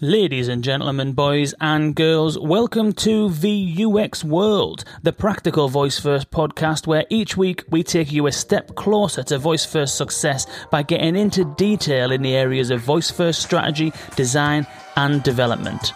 Ladies and gentlemen, boys and girls, welcome to VUX World, the practical voice first podcast where each week we take you a step closer to voice first success by getting into detail in the areas of voice first strategy, design, and development.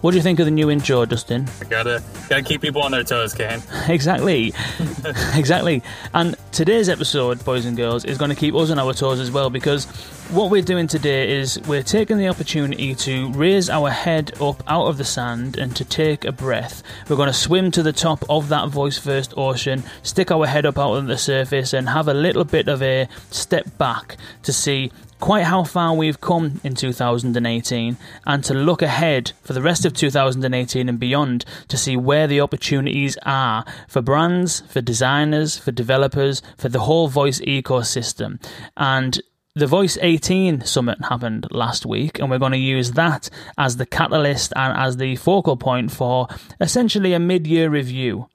What do you think of the new intro, Dustin? I Gotta gotta keep people on their toes, Kane. exactly, exactly. And today's episode, boys and girls, is going to keep us on our toes as well because what we're doing today is we're taking the opportunity to raise our head up out of the sand and to take a breath. We're going to swim to the top of that voice first ocean, stick our head up out of the surface, and have a little bit of a step back to see quite how far we've come in 2018 and to look ahead for the rest of 2018 and beyond to see where the opportunities are for brands, for designers, for developers, for the whole voice ecosystem. And the Voice 18 summit happened last week, and we're going to use that as the catalyst and as the focal point for essentially a mid year review.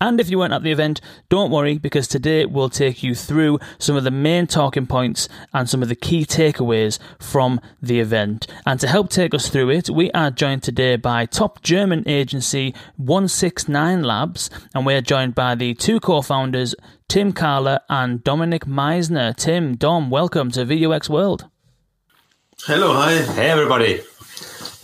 And if you weren't at the event, don't worry because today we'll take you through some of the main talking points and some of the key takeaways from the event. And to help take us through it, we are joined today by top German agency 169 Labs, and we're joined by the two co founders, Tim Kahler and Dominik Meißner. Tim, Dom, welcome to VUX World. Hello, hi. Hey, everybody.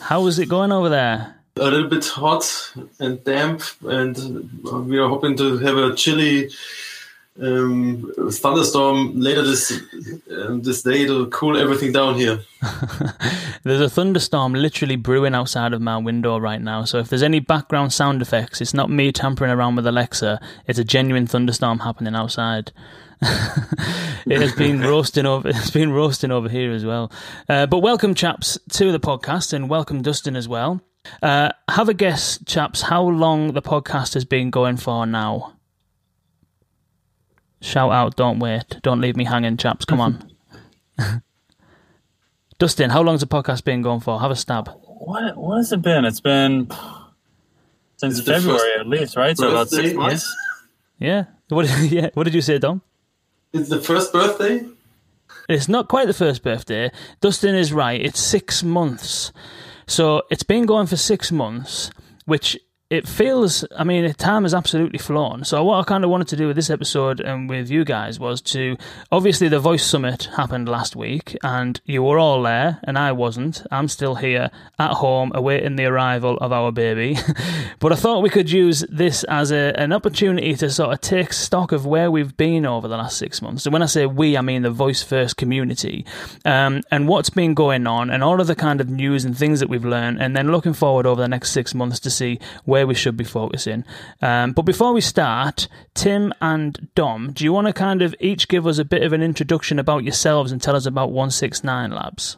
How is it going over there? A little bit hot and damp, and we are hoping to have a chilly um, thunderstorm later this um, this day to cool everything down here. there's a thunderstorm literally brewing outside of my window right now. So if there's any background sound effects, it's not me tampering around with Alexa. It's a genuine thunderstorm happening outside. it has been roasting over. It's been roasting over here as well. Uh, but welcome, chaps, to the podcast, and welcome Dustin as well. Uh, have a guess, chaps, how long the podcast has been going for now? Shout out, don't wait. Don't leave me hanging, chaps. Come on. Dustin, how long's the podcast been going for? Have a stab. What what has it been? It's been since it's February at least, right? So about six months. Yeah. What yeah. What did you say, Dom? It's the first birthday? It's not quite the first birthday. Dustin is right. It's six months. So it's been going for six months, which it feels, I mean, time has absolutely flown. So, what I kind of wanted to do with this episode and with you guys was to obviously, the Voice Summit happened last week, and you were all there, and I wasn't. I'm still here at home awaiting the arrival of our baby. but I thought we could use this as a, an opportunity to sort of take stock of where we've been over the last six months. So, when I say we, I mean the Voice First community, um, and what's been going on, and all of the kind of news and things that we've learned, and then looking forward over the next six months to see where where we should be focusing. Um, but before we start, Tim and Dom, do you want to kind of each give us a bit of an introduction about yourselves and tell us about 169 Labs?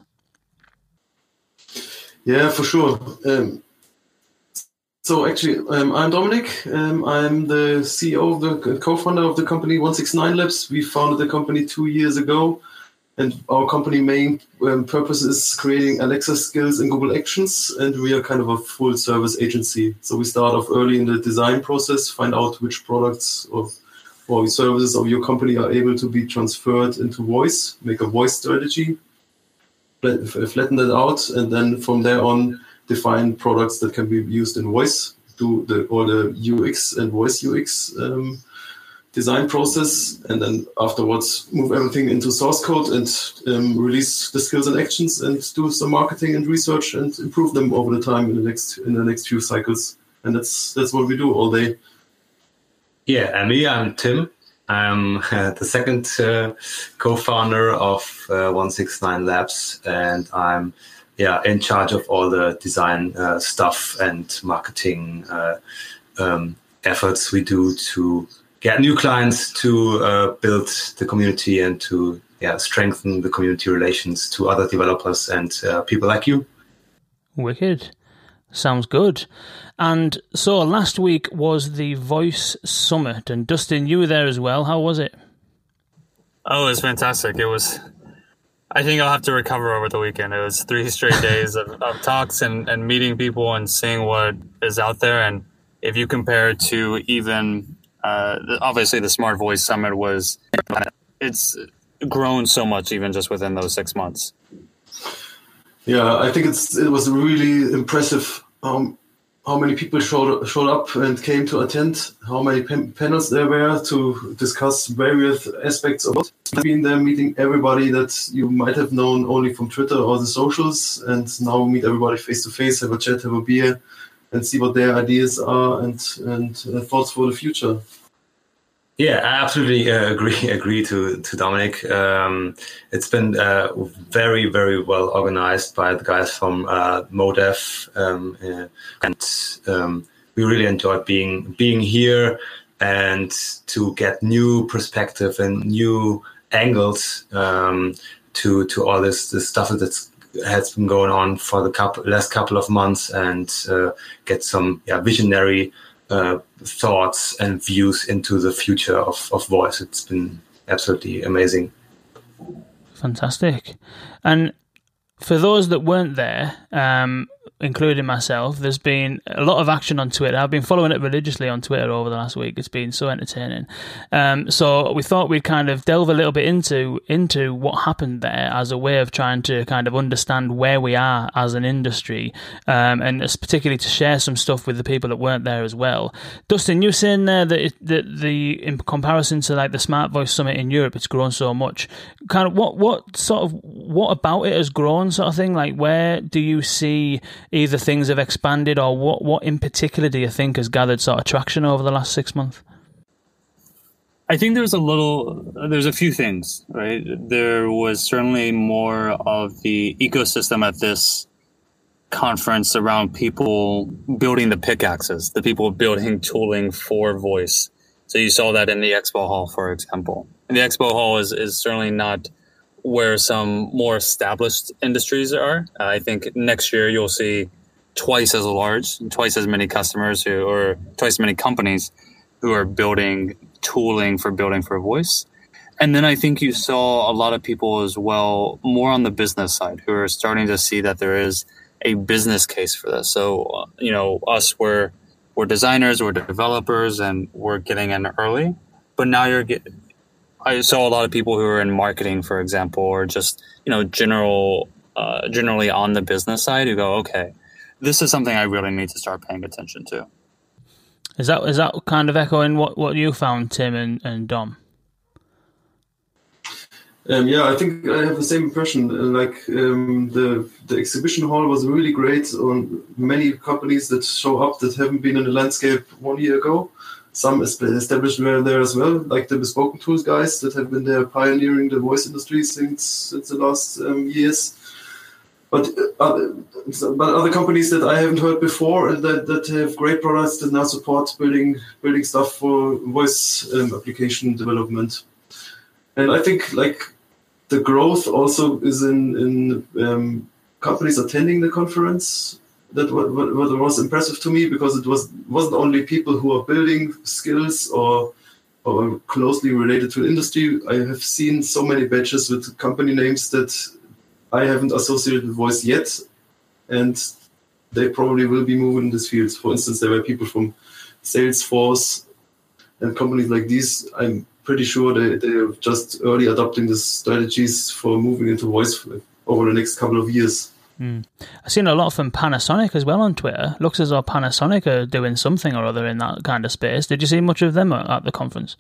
Yeah, for sure. Um, so actually, um, I'm Dominik. Um, I'm the CEO the co-founder of the company 169 Labs. We founded the company two years ago and our company main um, purpose is creating Alexa skills in Google Actions, and we are kind of a full service agency. So we start off early in the design process, find out which products or, or services of your company are able to be transferred into voice, make a voice strategy, flatten that out, and then from there on define products that can be used in voice, do the all the UX and voice UX um, design process and then afterwards move everything into source code and um, release the skills and actions and do some marketing and research and improve them over the time in the next in the next few cycles. And that's that's what we do all day. Yeah and me i'm tim. I'm uh, the second uh, co-founder of uh, 169 labs. And i'm yeah in charge of all the design uh, stuff and marketing uh, um, efforts we do to get new clients to uh, build the community and to yeah strengthen the community relations to other developers and uh, people like you. Wicked. Sounds good. And so last week was the Voice Summit, and Dustin, you were there as well. How was it? Oh, it was fantastic. It was. I think I'll have to recover over the weekend. It was three straight days of, of talks and, and meeting people and seeing what is out there. And if you compare it to even, uh, obviously the Smart Voice Summit was, it's grown so much even just within those six months. Yeah, I think it's it was really impressive um, how many people showed showed up and came to attend, how many panels there were to discuss various aspects of it. being there, meeting everybody that you might have known only from Twitter or the socials, and now meet everybody face to face, have a chat, have a beer, and see what their ideas are and and uh, thoughts for the future. Yeah, I absolutely uh, agree. Agree to to Dominik. Um, it's been uh, very very well organized by the guys from uh, MoDev, um, uh, and um, we really enjoyed being being here and to get new perspective and new angles um, to to all this this stuff that's has been going on for the couple, last couple of months and uh, get some yeah, visionary uh, thoughts and views into the future of, of voice. It's been absolutely amazing. Fantastic. And for those that weren't there, um, including myself, there's been a lot of action on Twitter. I've been following it religiously on Twitter over the last week. It's been so entertaining. Um, so we thought we'd kind of delve a little bit into into what happened there as a way of trying to kind of understand where we are as an industry, um, and particularly to share some stuff with the people that weren't there as well. Dustin, you were saying there that, it, that the in comparison to like the Smart Voice Summit in Europe, it's grown so much. Kind of what what sort of what about it has grown, sort of thing. Like where do you see either things have expanded or what, what in particular do you think has gathered sort of traction over the last six months? I think there's a little, there's a few things, right? There was certainly more of the ecosystem at this conference around people building the pickaxes, the people building tooling for voice. So you saw that in the expo hall, for example. And the expo hall is, is certainly not where some more established industries are. Uh, I think next year you'll see twice as large, twice as many customers who, or twice as many companies who are building tooling for building for voice. And then I think you saw a lot of people as well, more on the business side, who are starting to see that there is a business case for this. So, uh, you know, us, we're, we're designers, we're developers, and we're getting in early. But now you're getting, I saw a lot of people who are in marketing, for example, or just you know general, uh, generally on the business side, who go, okay, this is something I really need to start paying attention to. Is that is that kind of echoing what, what you found, Tim and, and Dom? Um, yeah, I think I have the same impression. Like um, the the exhibition hall was really great on many companies that show up that haven't been in the landscape one year ago some established were there as well, like the Bespoken Tools guys that have been there pioneering the voice industry since, since the last um, years. But uh, but other companies that I haven't heard before and that, that have great products that now support building building stuff for voice um, application development. And I think like the growth also is in in um, companies attending the conference that what, what, was impressive to me because it was wasn't only people who are building skills or or closely related to industry. I have seen so many badges with company names that I haven't associated with voice yet, and they probably will be moving in this field. For instance, there were people from Salesforce and companies like these. I'm pretty sure they, they are just early adopting the strategies for moving into voice over the next couple of years. Mm. I've seen a lot from Panasonic as well on Twitter. Looks as though Panasonic are doing something or other in that kind of space. Did you see much of them at the conference?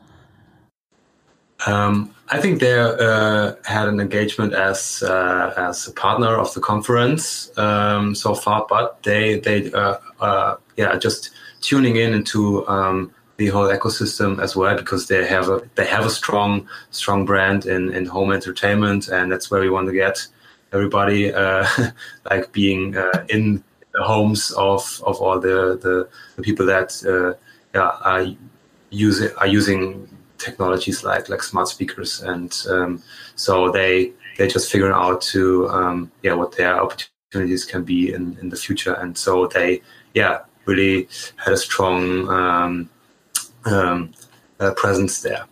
Um, I think they uh, had an engagement as uh, as a partner of the conference um, so far, but they they uh, uh yeah just tuning in into um, the whole ecosystem as well because they have a they have a strong strong brand in in home entertainment and that's where we want to get everybody uh, like being uh, in the homes of of all the the, the people that uh, yeah are using are using technologies like like smart speakers. And um, so they they just figuring out to um, yeah what their opportunities can be in in the future. And so they yeah really had a strong um, um, uh, presence there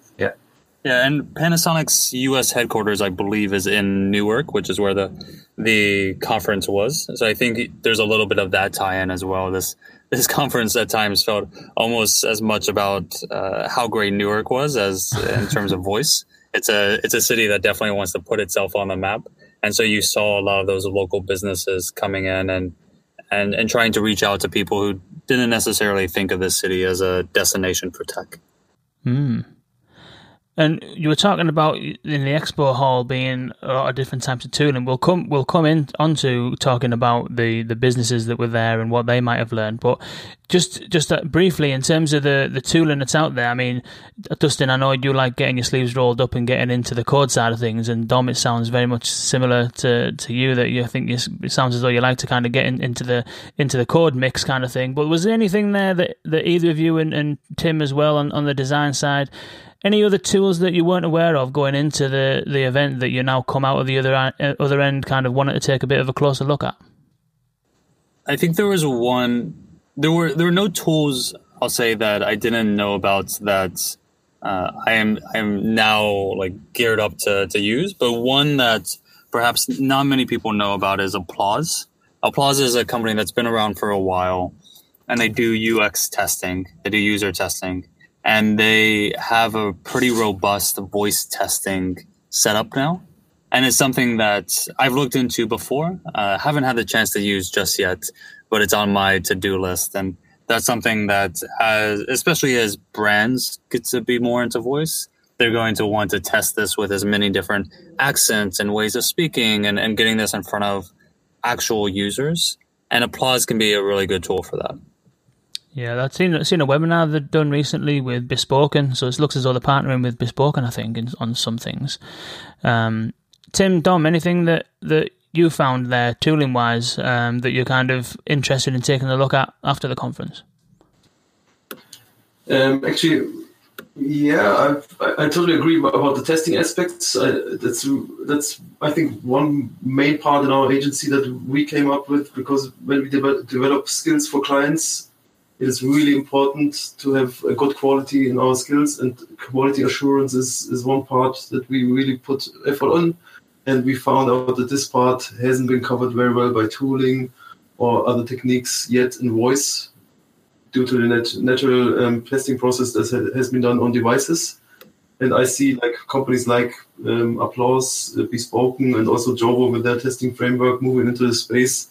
yeah and Panasonic's U.S. headquarters, I believe, is in Newark, which is where the the conference was. So I think there's a little bit of that tie-in as well. This this conference at times felt almost as much about uh, how great Newark was as in terms of voice. It's a it's a city that definitely wants to put itself on the map, and so you saw a lot of those local businesses coming in and and and trying to reach out to people who didn't necessarily think of this city as a destination for tech. Mm. And you were talking about in the expo hall being a lot of different types of tooling. We'll come we'll come in onto talking about the, the businesses that were there and what they might have learned. But just just uh, briefly in terms of the, the tooling that's out there. I mean, Dustin, I know you like getting your sleeves rolled up and getting into the code side of things. And Dom, it sounds very much similar to, to you. That you think you, it sounds as though you like to kind of get in, into the into the code mix kind of thing. But was there anything there that, that either of you and, and Tim as well on, on the design side? Any other tools that you weren't aware of going into the, the event that you now come out of the other uh, other end kind of wanted to take a bit of a closer look at? I think there was one. There were there were no tools. I'll say that I didn't know about that. Uh, I am I am now like geared up to to use, but one that perhaps not many people know about is Applause. Applause is a company that's been around for a while, and they do UX testing. They do user testing and they have a pretty robust voice testing setup now. And it's something that I've looked into before. Uh, haven't had the chance to use just yet, but it's on my to-do list. And that's something that, as, especially as brands get to be more into voice, they're going to want to test this with as many different accents and ways of speaking and, and getting this in front of actual users. And applause can be a really good tool for that. Yeah, I've seen, seen a webinar they've done recently with Bespoken, so it looks as though they're partnering with Bespoken, I think, in, on some things. Um, Tim, Dom, anything that, that you found there, tooling wise, um, that you're kind of interested in taking a look at after the conference? Um, actually, yeah, I, I, totally agree about the testing aspects. I, that's that's I think one main part in our agency that we came up with because when we de- develop skills for clients, it is really important to have a good quality in our skills and quality assurance is, is one part that we really put effort on. And we found out that this part hasn't been covered very well by tooling or other techniques yet in voice due to the nat- natural um, testing process that has been done on devices. And i see like companies like um, applause uh, bespoken and also jovo with their testing framework moving into the space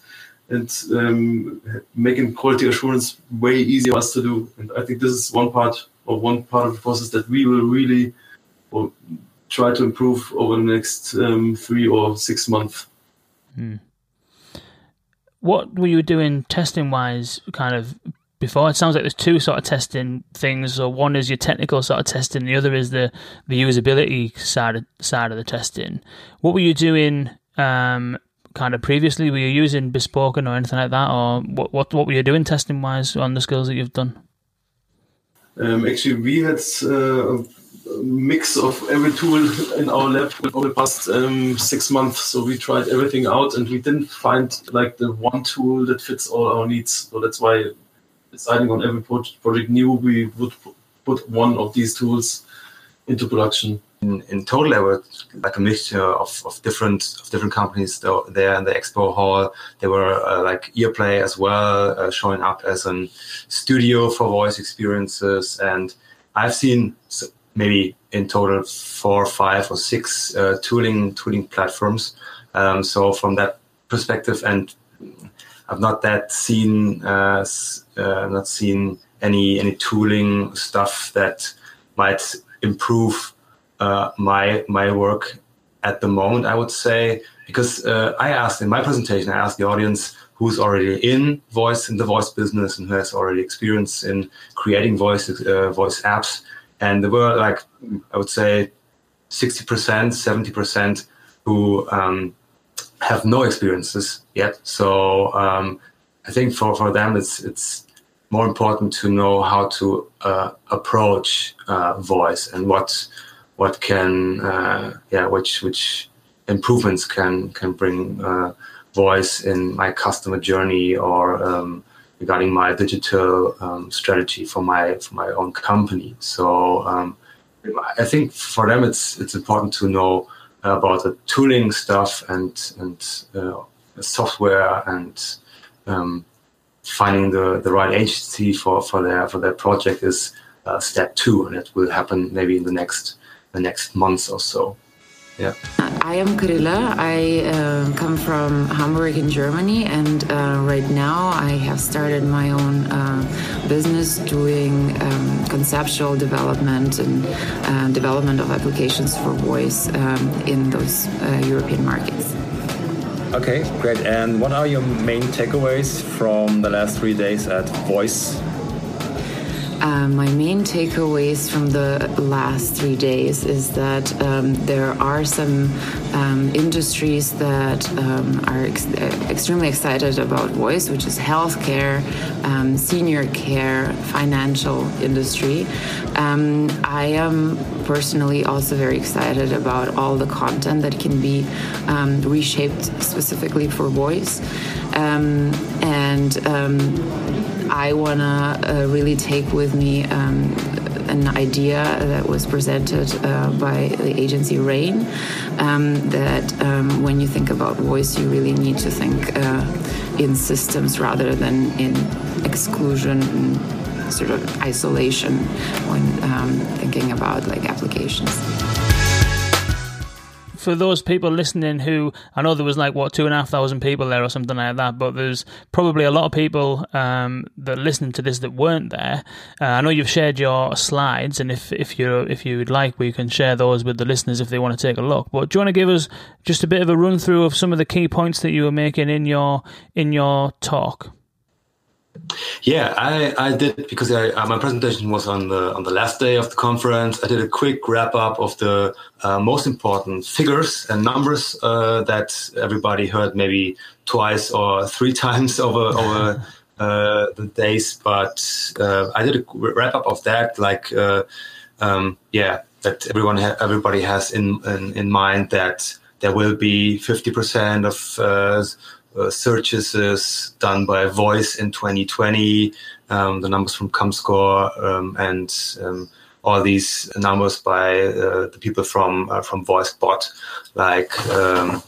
and um, making quality assurance way easier for us to do. And I think this is one part of one part of the process that we will really well, try to improve over the next um, three or six months. Hmm. What were you doing testing wise, kind of before? It sounds like there's two sort of testing things. So one is your technical sort of testing, the other is the the usability side of, side of the testing. What were you doing um, kind of previously? Were you using Bespoken or anything like that, or what what, what were you doing testing wise on the skills that you've done? Um, actually, we had uh, a mix of every tool in our lab over the past um, six months. So we tried everything out, and we didn't find like the one tool that fits all our needs. So that's why deciding on every project new, we would put one of these tools into production in, in total there were like a mixture of, of different of different companies there in the expo hall. There were uh, like earplay as well uh, showing up as a studio for voice experiences. And i've seen maybe in total four five or six uh, tooling tooling platforms. Um, so from that perspective and i've not that seen uh, uh, not seen any any tooling stuff that might improve uh, my my work at the moment. I would say because uh, I asked in my presentation, I asked the audience who's already in voice in the voice business and who has already experience in creating voice uh, voice apps, and there were like I would say sixty percent, seventy percent who um, have no experiences yet. So um, I think for, for them it's it's more important to know how to uh, approach uh, voice and what what can uh, yeah which which improvements can can bring uh, voice in my customer journey or um, regarding my digital um, strategy for my for my own company. So um, I think for them it's it's important to know about the tooling stuff and and uh, software and um, finding the, the right agency for, for their for their project is uh, step two, and it will happen maybe in the next the next months or so. Yeah. I am Karilla. I uh, come from Hamburg in Germany, and uh, right now I have started my own uh, business doing um, conceptual development and uh, development of applications for voice um, in those uh, European markets. Okay, great. And what are your main takeaways from the last three days at Voice uh, my main takeaways from the last three days is that um, there are some um, industries that um, are ex extremely excited about voice, which is healthcare, um, senior care, financial industry. Um, I am personally also very excited about all the content that can be um, reshaped specifically for voice. and I want to uh, really take with me um, an idea that was presented uh, by the agency RAIN um, that um, when you think about voice, you really need to think uh, in systems rather than in exclusion and sort of isolation when um, thinking about like applications for those people listening who I know there was like what two and a half thousand people there or something like that, but there's probably a lot of people um, that listening to this that weren't there. Uh, I know you've shared your slides, and if if you if you'd like, we can share those with the listeners if they want to take a look. But do you want to give us just a bit of a run through of some of the key points that you were making in your in your talk? Yeah, I, I did because I, uh, my presentation was on the on the last day of the conference. I did a quick wrap up of the uh, most important figures and numbers uh, that everybody heard maybe twice or three times over over uh, the days. But uh, I did a wrap up of that, like uh, um, yeah, that everyone ha- everybody has in, in, in mind that there will be fifty percent of uh, searches done by voice in 2020, um, the numbers from ComScore, um, and um, all these numbers by uh, the people from uh, from VoiceBot, like um,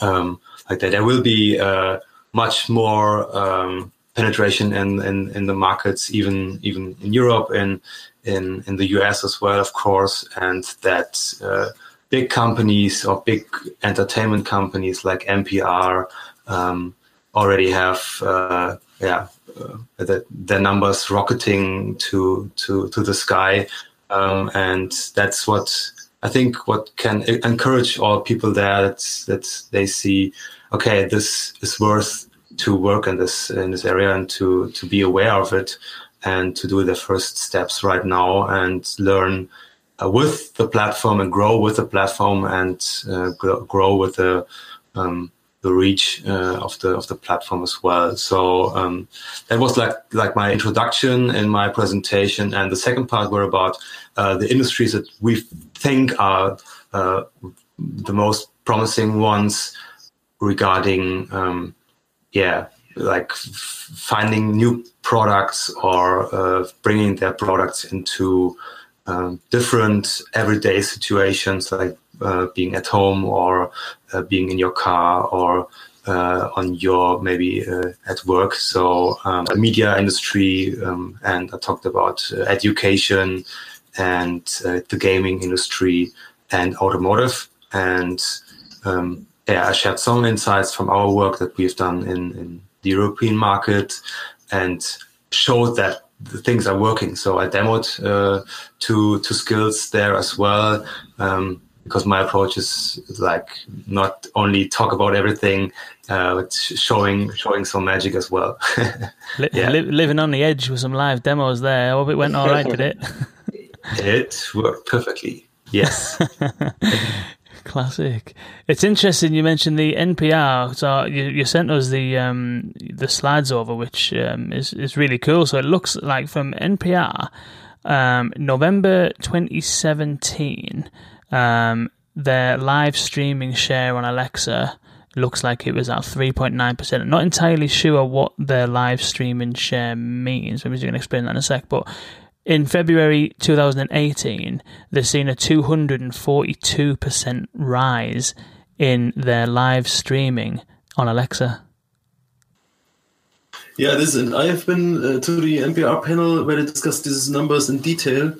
um, like that. There will be uh, much more um, penetration in, in, in the markets, even even in Europe and in in the US as well, of course, and that uh, big companies or big entertainment companies like NPR um, already have uh, yeah uh, the, their numbers rocketing to to to the sky, um, and that's what I think what can encourage all people there that that they see okay this is worth to work in this in this area and to to be aware of it and to do the first steps right now and learn with the platform and grow with the platform and uh, grow, with the um, the reach uh, of the of the platform as well. So um, that was like like my introduction and my presentation. And the second part were about uh, the industries that we think are uh, the most promising ones regarding um, yeah like finding new products or uh, bringing their products into um, different everyday situations like uh, being at home or uh, being in your car or uh, on your maybe uh, at work. So um, the media industry, um, and I talked about uh, education and uh, the gaming industry and automotive. And um, yeah, I shared some insights from our work that we've done in, in the European market and showed that the things are working. So I demoed uh, two two skills there as well. Um, because my approach is like not only talk about everything, uh, but showing showing some magic as well. yeah. Li- living on the edge with some live demos there. I hope it went all right, did it? it worked perfectly. Yes. Classic. It's interesting you mentioned the NPR. So you, you sent us the um, the slides over, which um, is is really cool. So it looks like from NPR, um, November 2017 um, their live streaming share on Alexa looks like it was at 3.9%. not entirely sure what their live streaming share means. Maybe you can explain that in a sec. But in February 2018, they've seen a 242% rise in their live streaming on Alexa. Yeah, this and I have been uh, to the NPR panel where they discussed these numbers in detail,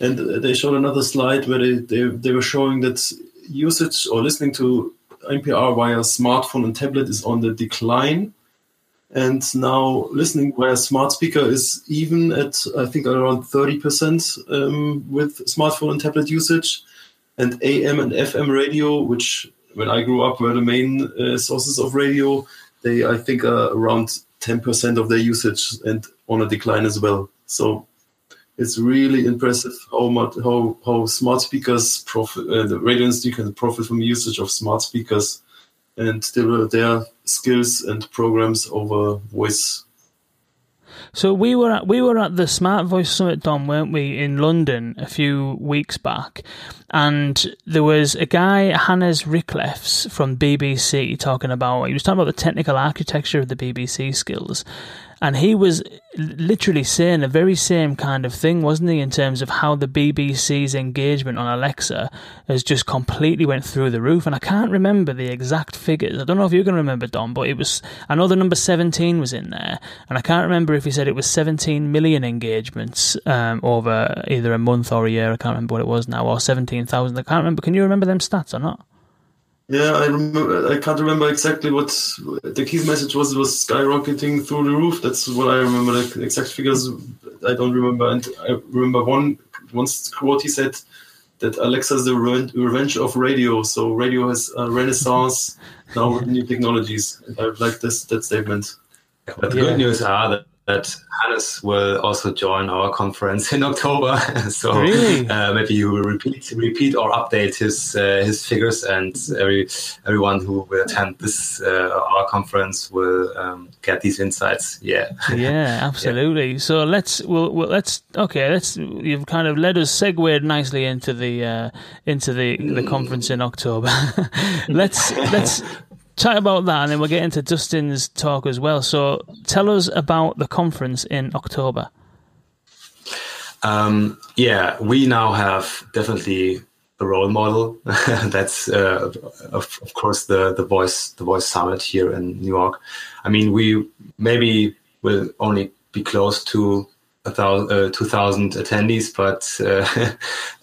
and uh, they showed another slide where they, they, they were showing that usage or listening to NPR via smartphone and tablet is on the decline. And now listening via smart speaker is even at, I think, around 30% um, with smartphone and tablet usage. And AM and FM radio, which when I grew up were the main uh, sources of radio, they, I think, are around 10% of their usage and on a decline as well. So it's really impressive how much how how smart speakers profit uh, the radio industry can profit from usage of smart speakers and develop their skills and programs over voice. So we were at, we were at the Smart Voice Summit, Dom, weren't we, in London a few weeks back, and there was a guy, Hannes Ricklefs from BBC, talking about he was talking about the technical architecture of the BBC skills, and he was literally saying the very same kind of thing, wasn't he, in terms of how the BBC's engagement on Alexa has just completely went through the roof. And I can't remember the exact figures. I don't know if you can remember, Dom, but it was. I know the number seventeen was in there, and I can't remember if he said it was seventeen million engagements um, over either a month or a year. I can't remember what it was now, or seventeen thousand. I can't remember. Can you remember them stats or not? Yeah, I remember. I can't remember exactly what the key message was. It was skyrocketing through the roof. That's what I remember. The exact figures, I don't remember. And I remember one once quote he said that Alexa is the revenge of radio. So radio has a renaissance now with new technologies. I like this that statement. But the yeah. good news are that that Hannes will also join our conference in October. so really? uh, maybe he will repeat, repeat or update his uh, his figures, and every everyone who will attend this uh, our conference will um, get these insights. Yeah. Yeah, absolutely. yeah. So let's well, well, let's okay. Let's you've kind of led us segued nicely into the uh, into the the conference in October. let's let's chat about that and then we'll get into Dustin's talk as well. So tell us about the conference in October. Um, yeah, we now have definitely a role model. That's uh, of, of, course the the voice the voice summit here in New York. I mean, we maybe will only be close to a thousand, uh, two thousand attendees, but uh,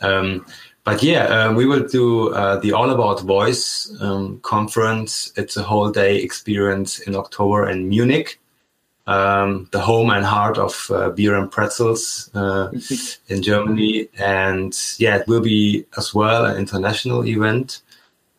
um, but yeah, uh, we will do uh, the All About Voice um, conference. It's a whole day experience in October in Munich, um, the home and heart of uh, beer and pretzels uh, in Germany. And yeah, it will be as well an international event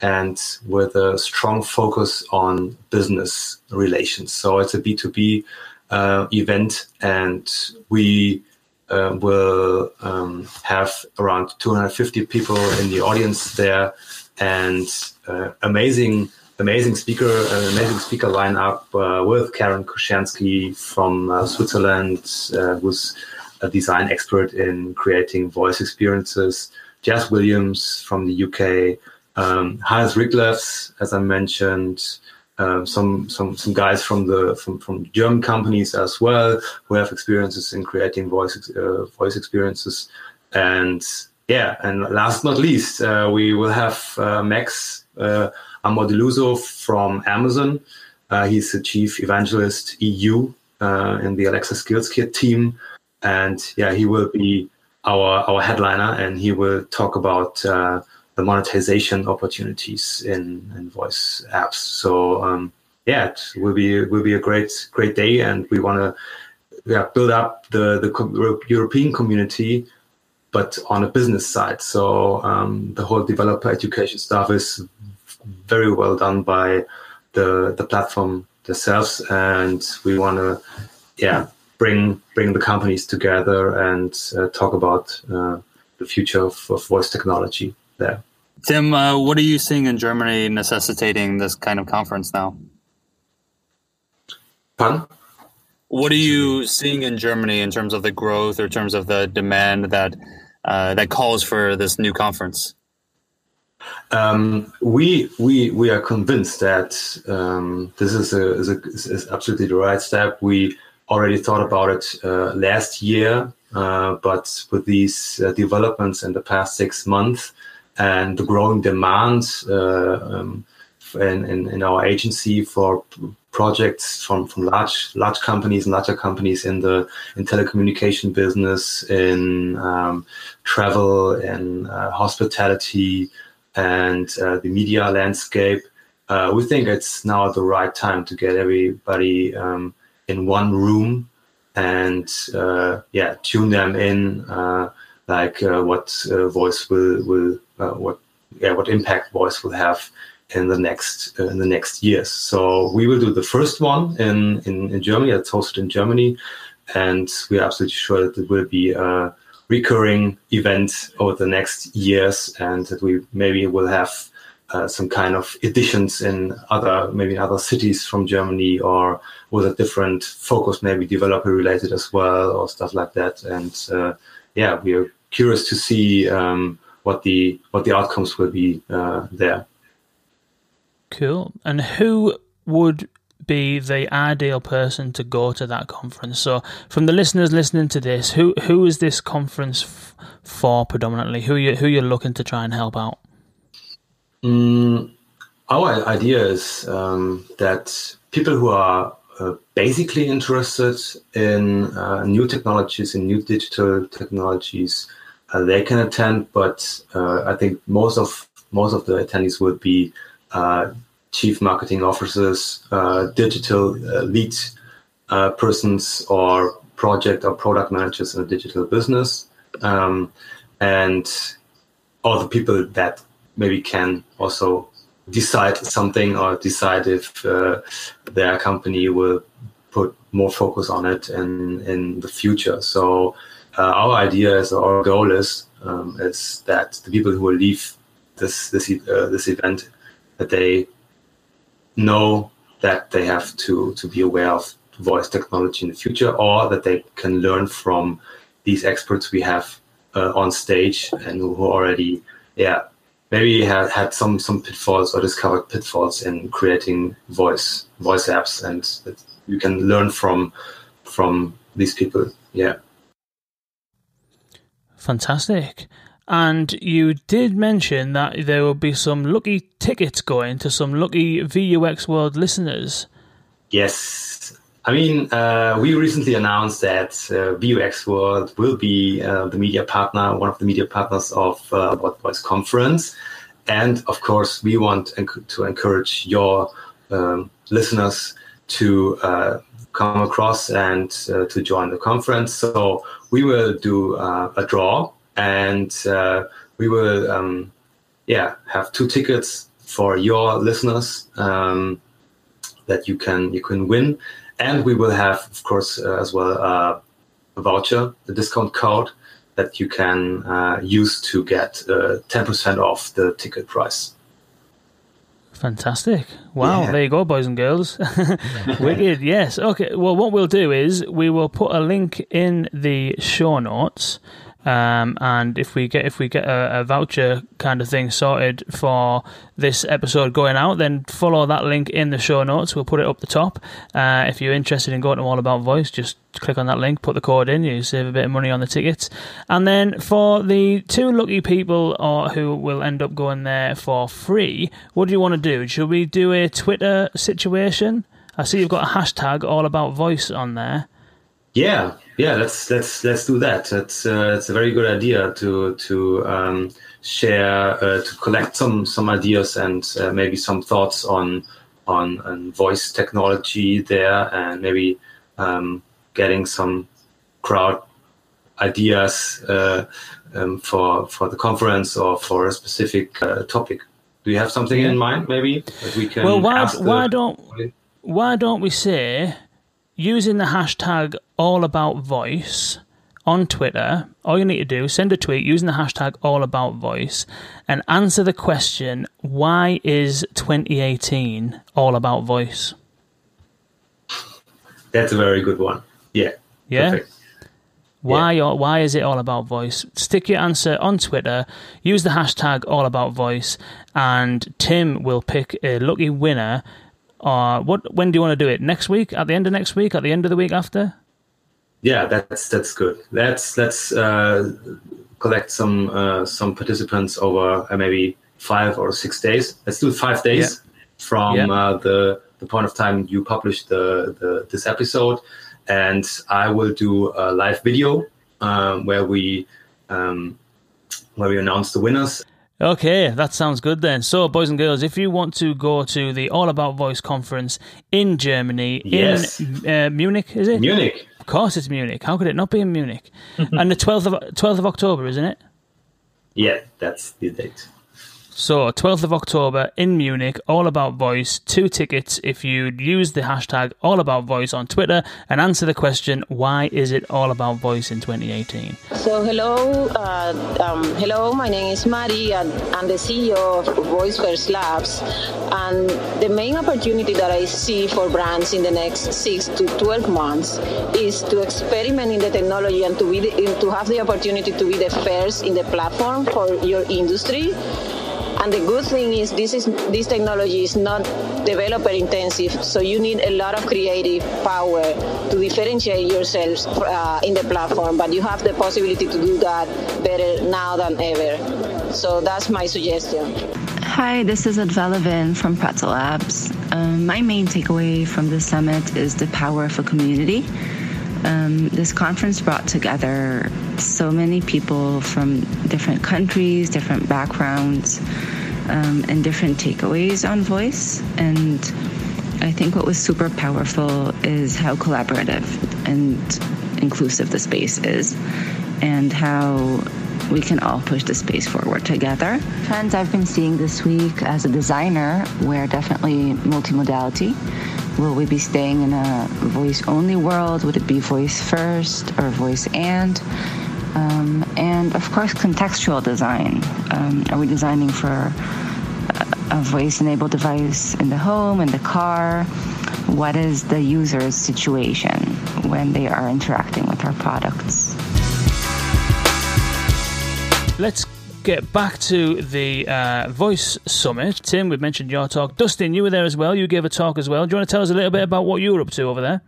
and with a strong focus on business relations. So it's a B2B uh, event, and we uh, will um, have around 250 people in the audience there, and uh, amazing, amazing speaker, uh, amazing speaker lineup uh, with Karen Kaushansky from uh, Switzerland, uh, who's a design expert in creating voice experiences. Jazz Williams from the UK, um, Hannes Ricklefs, as I mentioned, uh, some some some guys from the from, from German companies as well who have experiences in creating voice uh, voice experiences, and yeah, and last but not least, uh, we will have uh, Max uh, Amordeluso from Amazon. Uh, he's the chief evangelist EU in the Alexa Skills Kit team, and yeah, he will be our our headliner, and he will talk about the monetization opportunities in, in voice apps. So um, yeah, it will be will be a great great day, and we want to yeah, build up the the European community, but on a business side. So um, the whole developer education stuff is very well done by the the platform themselves, and we want to yeah bring bring the companies together and uh, talk about uh, the future of, of voice technology there. Tim, uh, what are you seeing in Germany necessitating this kind of conference now? Pardon? What are you seeing in Germany in terms of the growth or in terms of the demand that uh, that calls for this new conference? Um, we we we are convinced that um, this is a, is a is absolutely the right step. We already thought about it uh, last year, uh, but with these uh, developments in the past six months and the growing demands uh, um, in, in, in, our agency for projects from, from large large companies and larger companies in the in telecommunication business, in um, travel, in uh, hospitality, and uh, the media landscape. we think it's now the right time to get everybody um, in one room and uh, yeah, tune them in, uh, like uh, what uh, voice will will uh, what yeah what impact voice will have in the next uh, in the next years. So we will do the first one in in, in Germany. It's hosted in Germany, and we're absolutely sure that it will be a recurring event over the next years, and that we maybe will have uh, some kind of editions in other maybe other cities from Germany or with a different focus, maybe developer related as well or stuff like that. And uh, yeah, we are curious to see um, what the what the outcomes will be uh, there. Cool. And who would be the ideal person to go to that conference? So, from the listeners listening to this, who who is this conference f- for predominantly? Who you who you're looking to try and help out? Mm, our idea is um, that people who are uh, basically interested in uh, new technologies and new digital technologies, uh, they can attend. But uh, I think most of most of the attendees will be uh, chief marketing officers, uh, digital lead persons, or project or product managers in a digital business, um, and all the people that maybe can also decide something or decide if uh, their company will put more focus on it in in the future. So uh, our idea is our goal is um, is that the people who will leave this this uh, this event that they know that they have to to be aware of voice technology in the future, or that they can learn from these experts we have uh, on stage and who already yeah maybe had had some some pitfalls or discovered pitfalls in creating voice voice apps, and you can learn from from these people. Yeah. Fantastic. And you did mention that there will be some lucky tickets going to some lucky VUX World listeners. Yes. I mean, uh, we recently announced that uh, VUX World will be uh, the media partner, one of the media partners of uh, What Voice Conference. And of course, we want to encourage your um, listeners to uh, come across and uh, to join the conference. So we will do uh, a draw and uh, we will, um, yeah, have two tickets for your listeners um, that you can you can win and we will have, of course, uh, as well uh, a voucher, the discount code that you can uh, use to get uh, 10% off the ticket price. Fantastic. Wow, yeah. there you go, boys and girls. Wicked, yes. Okay, well, what we'll do is we will put a link in the show notes um, and if we get if we get a, a, voucher kind of thing sorted for this episode going out, then follow that link in the show notes. We'll put it up the top. Uh, if you're interested in going to All About Voice, just click on that link, put the code in, you save a bit of money on the tickets. And then for the two lucky people or who will end up going there for free, what do you want to do? Should we do a Twitter situation? I see you've got a hashtag All About Voice on there. Yeah, yeah, let's let's let's do that. That's uh, it's a very good idea to to um, share uh, to collect some some ideas and uh, maybe some thoughts on, on on voice technology there, and maybe um, getting some crowd ideas uh, um, for for the conference or for a specific uh, topic. Do you have something in mind? Maybe that we can. Well, why why don't why don't we say using the hashtag all about voice on Twitter, all you need to do send a tweet using the hashtag all about voice and answer the question why is 2018 all about voice? That's a very good one. Yeah. Yeah. Perfect. Why yeah. or why is it all about voice? Stick your answer on Twitter. Use the hashtag all about voice, and Tim will pick a lucky winner Uh, what when do you want to do it? Next week? At the end of next week? At the end of the week after? Yeah, that's that's good. Let's let's uh, collect some uh, some participants over uh, maybe five or six days. Let's do five days yeah. from yeah. Uh, the the point of time you publish the, the this episode, and I will do a live video um, where we um, where we announce the winners. Okay, that sounds good then. So, boys and girls, if you want to go to the All About Voice conference in Germany, yes. in uh, Munich, is it? Munich. Of course, it's Munich. How could it not be in Munich? and the twelfth of twelfth of October, isn't it? Yeah, that's the date. So, 12th of October in Munich, All About Voice, two tickets if you'd use the hashtag All About Voice on Twitter and answer the question, why is it All About Voice in 2018? So, hello, uh, um, hello, my name is Mari, and I'm the CEO of Voice First Labs. And the main opportunity that I see for brands in the next six to 12 months is to experiment in the technology and to, be the, to have the opportunity to be the first in the platform for your industry and the good thing is this is this technology is not developer intensive, so you need a lot of creative power to differentiate yourselves uh, in the platform. But you have the possibility to do that better now than ever. So that's my suggestion. Hi, this is Adva Levin from Pretzel Labs. Um, my main takeaway from the summit is the power of a community. Um, this conference brought together so many people from different countries, different backgrounds, um, and different takeaways on voice. And I think what was super powerful is how collaborative and inclusive the space is, and how we can all push the space forward together. Trends I've been seeing this week as a designer were definitely multimodality. Will we be staying in a voice only world? Would it be voice first or voice and? Um, and of course, contextual design. Um, are we designing for a, voice enabled device in the home, in the car? What is the user's situation when they are interacting with our products? Let's get back to the uh, Voice Summit. Tim, we've mentioned your talk. Dustin, you were there as well. You gave a talk as well. Do you want to tell us a little bit about what you were up to over there?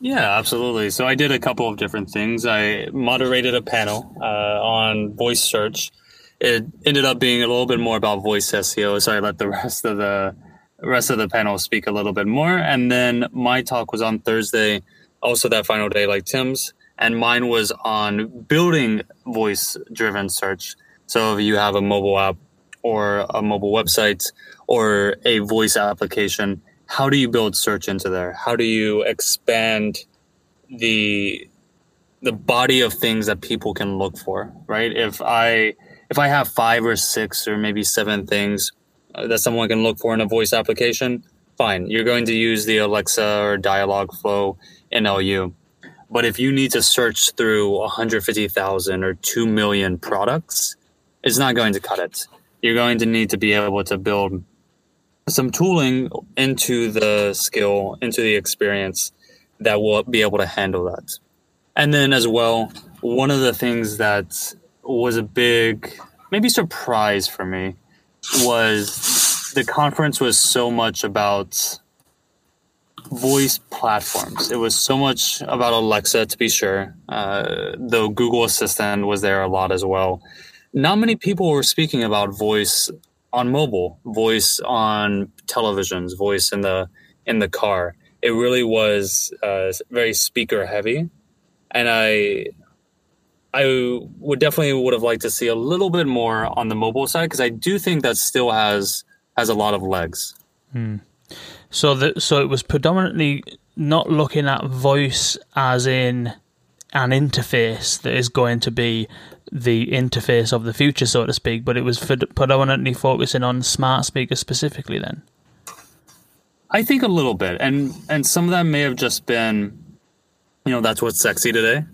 Yeah, absolutely. So I did a couple of different things. I moderated a panel uh, on voice search. It ended up being a little bit more about voice SEO, so I let the rest of the rest of the panel speak a little bit more. And then my talk was on Thursday, also that final day, like Tim's and mine was on building voice driven search. So if you have a mobile app or a mobile website or a voice application, how do you build search into there? How do you expand the the body of things that people can look for, right? If I if I have five or six or maybe seven things uh, that someone can look for in a voice application, fine. You're going to use the Alexa or Dialogflow NLU but if you need to search through 150,000 or 2 million products, it's not going to cut it. You're going to need to be able to build some tooling into the skill, into the experience that will be able to handle that. And then as well, one of the things that was a big, maybe surprise for me was the conference was so much about voice platforms. It was so much about Alexa, to be sure, uh, though Google Assistant was there a lot as well. Not many people were speaking about voice on mobile, voice on televisions, voice in the in the car. It really was uh, very speaker heavy, and I I would definitely would have liked to see a little bit more on the mobile side because I do think that still has has a lot of legs. Hmm. So that so it was predominantly not looking at voice as in an interface that is going to be the interface of the future, so to speak, but it was predominantly focusing on smart speakers specifically. Then, I think a little bit, and and some of that may have just been, you know, that's what's sexy today,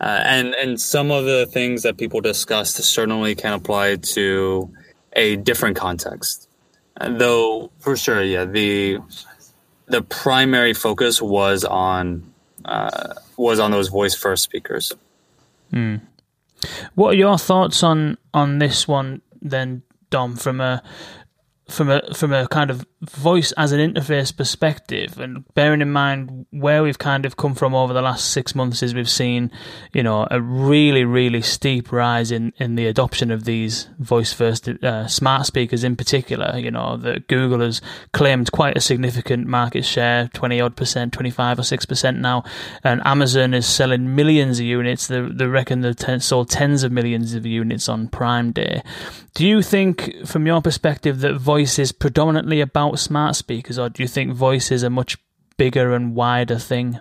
uh, and and some of the things that people discussed certainly can apply to a different context though for sure yeah the the primary focus was on uh, was on those voice first speakers mm. what are your thoughts on on this one then dom from a from a from a kind of voice as an interface perspective, and bearing in mind where we've kind of come from over the last six months, is we've seen, you know, a really, really steep rise in, in the adoption of these voice first uh, smart speakers in particular. You know, that Google has claimed quite a significant market share, 20 odd percent, 25 or 6% now, and Amazon is selling millions of units. They, they reckon they've ten, sold tens of millions of units on Prime Day. Do you think, from your perspective, that voice is predominantly about smart speakers, or do you think voice is a much bigger and wider thing?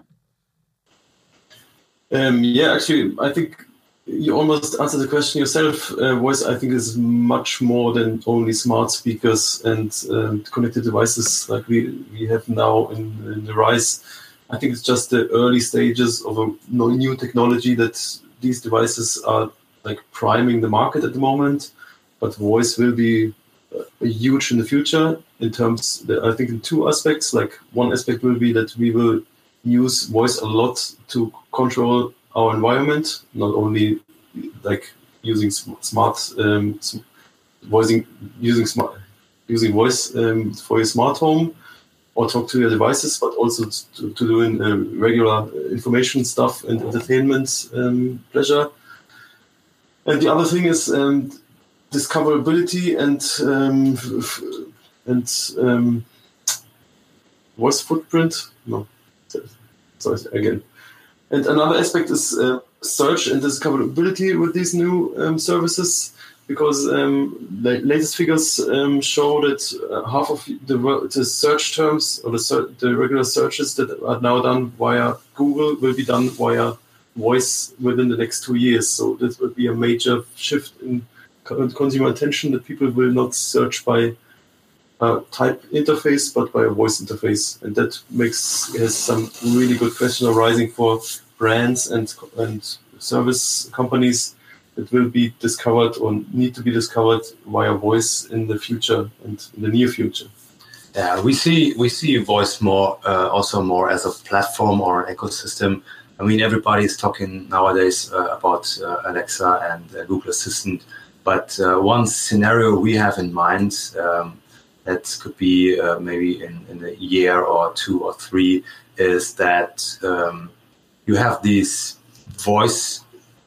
Um, yeah, actually, I think you almost answered the question yourself. Uh, voice, I think, is much more than only smart speakers and um, connected devices like we, we have now in, in, the rise. I think it's just the early stages of a new technology that these devices are like priming the market at the moment but voice will be huge in the future in terms I think in two aspects. Like one aspect will be that we will use voice a lot to control our environment not only like using smart um, voicing using smart using voice um, for your smart home or talk to your devices but also to, to doing uh, regular information stuff and entertainment um, pleasure. And the other thing is um, discoverability and um, and um, voice footprint. No, sorry again. And another aspect is uh, search and discoverability with these new um, services, because um, the latest figures um, show that uh, half of the, the search terms or the, ser- the regular searches that are now done via Google will be done via voice within the next two years. So this will be a major shift in consumer attention that people will not search by a type interface but by a voice interface. And that makes has some really good question arising for brands and and service companies that will be discovered or need to be discovered via voice in the future and in the near future. Yeah we see we see voice more uh, also more as a platform or an ecosystem. I mean everybody is talking nowadays uh, about uh, alexa and uh, google assistant but uh, one scenario we have in mind um, that could be uh, maybe in, in a year or two or three is that um, you have these voice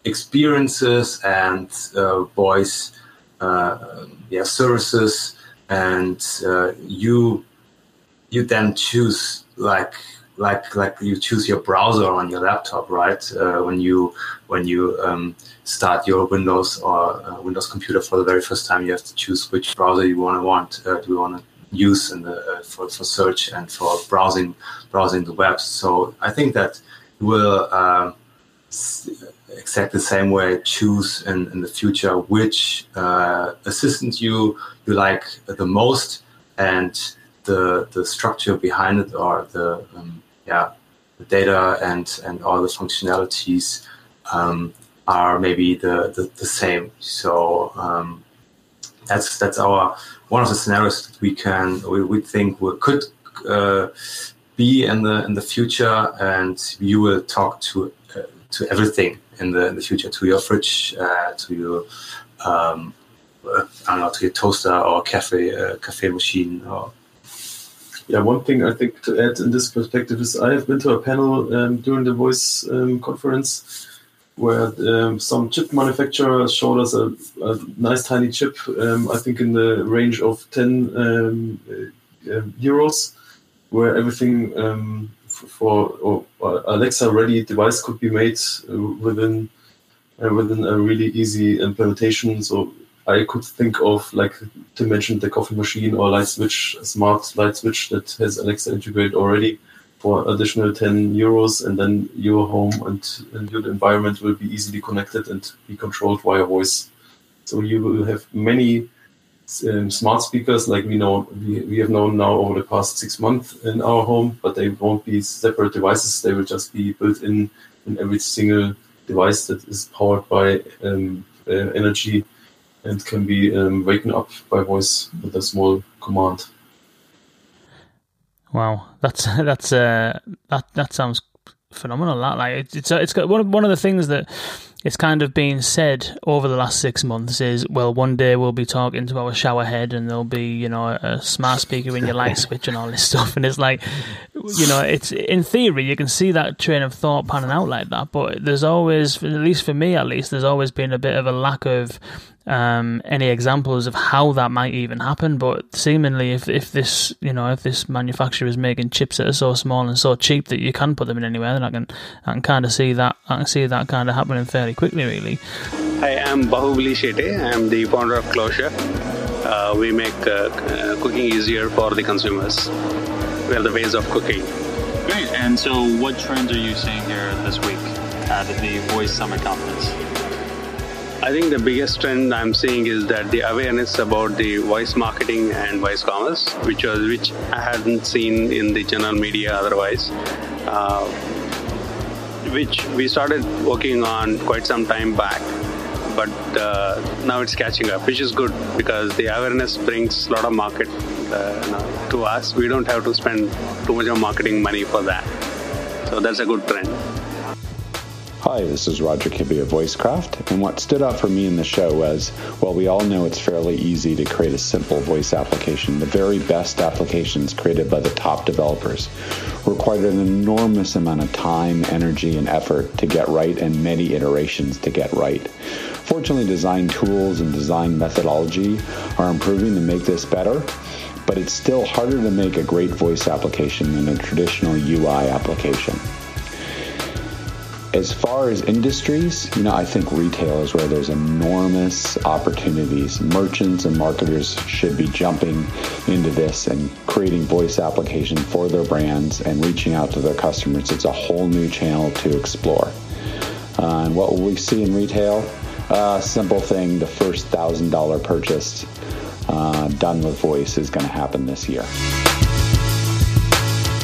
experiences and uh, voice yeah, services, and you you then choose like like like you choose your browser on your laptop, right? Uh, when you when you um, start your Windows or uh, Windows computer for the very first time, you have to choose which browser you want to want. Uh, do you want to use in the uh, for, for search and for browsing browsing the web? So I think that you will um, exactly the same way choose in, in the future which uh, assistant you you like the most and the the structure behind it or the um, yeah, the data and and all the functionalities um, are maybe the, the, the same. So um, that's that's our one of the scenarios that we can we, we think we could uh, be in the in the future, and you will talk to uh, to everything in the in the future, to your fridge, uh, to your um, I don't know, to your toaster or cafe uh, cafe machine or yeah, one thing I think to add in this perspective is I have been to a panel um, during the Voice um, conference where um, some chip manufacturers showed us a, a nice tiny chip, um, I think in the range of 10 um, uh, euros, where everything um, for or, Alexa ready device could be made uh, within uh, within a really easy implementation. So I could think of, like to mention the coffee machine or light switch, smart light switch that has Alexa integrated already for additional 10 euros. And then your home and, and your environment will be easily connected and be controlled via voice. So you will have many um, smart speakers like we know we, we have known now over the past six months in our home, but they won't be separate devices. They will just be built in in every single device that is powered by um, uh, energy and can be um, waken up by voice with a small command. Wow, that's that's uh, that that sounds phenomenal. That like it's it's, it's got one of, one of the things that it's kind of been said over the last six months is well, one day we'll be talking to our shower head, and there'll be you know a smart speaker in your light switch and all this stuff, and it's like, you know, it's in theory you can see that train of thought panning out like that, but there's always, at least for me at least, there's always been a bit of a lack of um, any examples of how that might even happen. But seemingly, if if this you know if this manufacturer is making chips that are so small and so cheap that you can put them in anywhere, then I can I can kind of see that I can see that kind of happening fairly quickly, really. Hi, I'm Bahubali Shetty. I'm the founder of Closure. Uh, we make uh, uh, cooking easier for the consumers. We are the ways of cooking. Great. And so, what trends are you seeing here this week at the Voice Summit Conference? I think the biggest trend I'm seeing is that the awareness about the voice marketing and voice commerce, which was which I hadn't seen in the general media otherwise, uh, which we started working on quite some time back, but uh, now it's catching up, which is good because the awareness brings a lot of market uh, to us. We don't have to spend too much of marketing money for that, so that's a good trend. Hi, this is Roger Kibbe of VoiceCraft, and what stood out for me in the show was, well, we all know it's fairly easy to create a simple voice application. The very best applications created by the top developers required an enormous amount of time, energy, and effort to get right and many iterations to get right. Fortunately, design tools and design methodology are improving to make this better, but it's still harder to make a great voice application than a traditional UI application. As far as industries, you know, I think retail is where there's enormous opportunities. Merchants and marketers should be jumping into this and creating voice application for their brands and reaching out to their customers. It's a whole new channel to explore. Uh, and what will we see in retail? Uh, simple thing, the first thousand dollar purchase uh, done with voice is going to happen this year.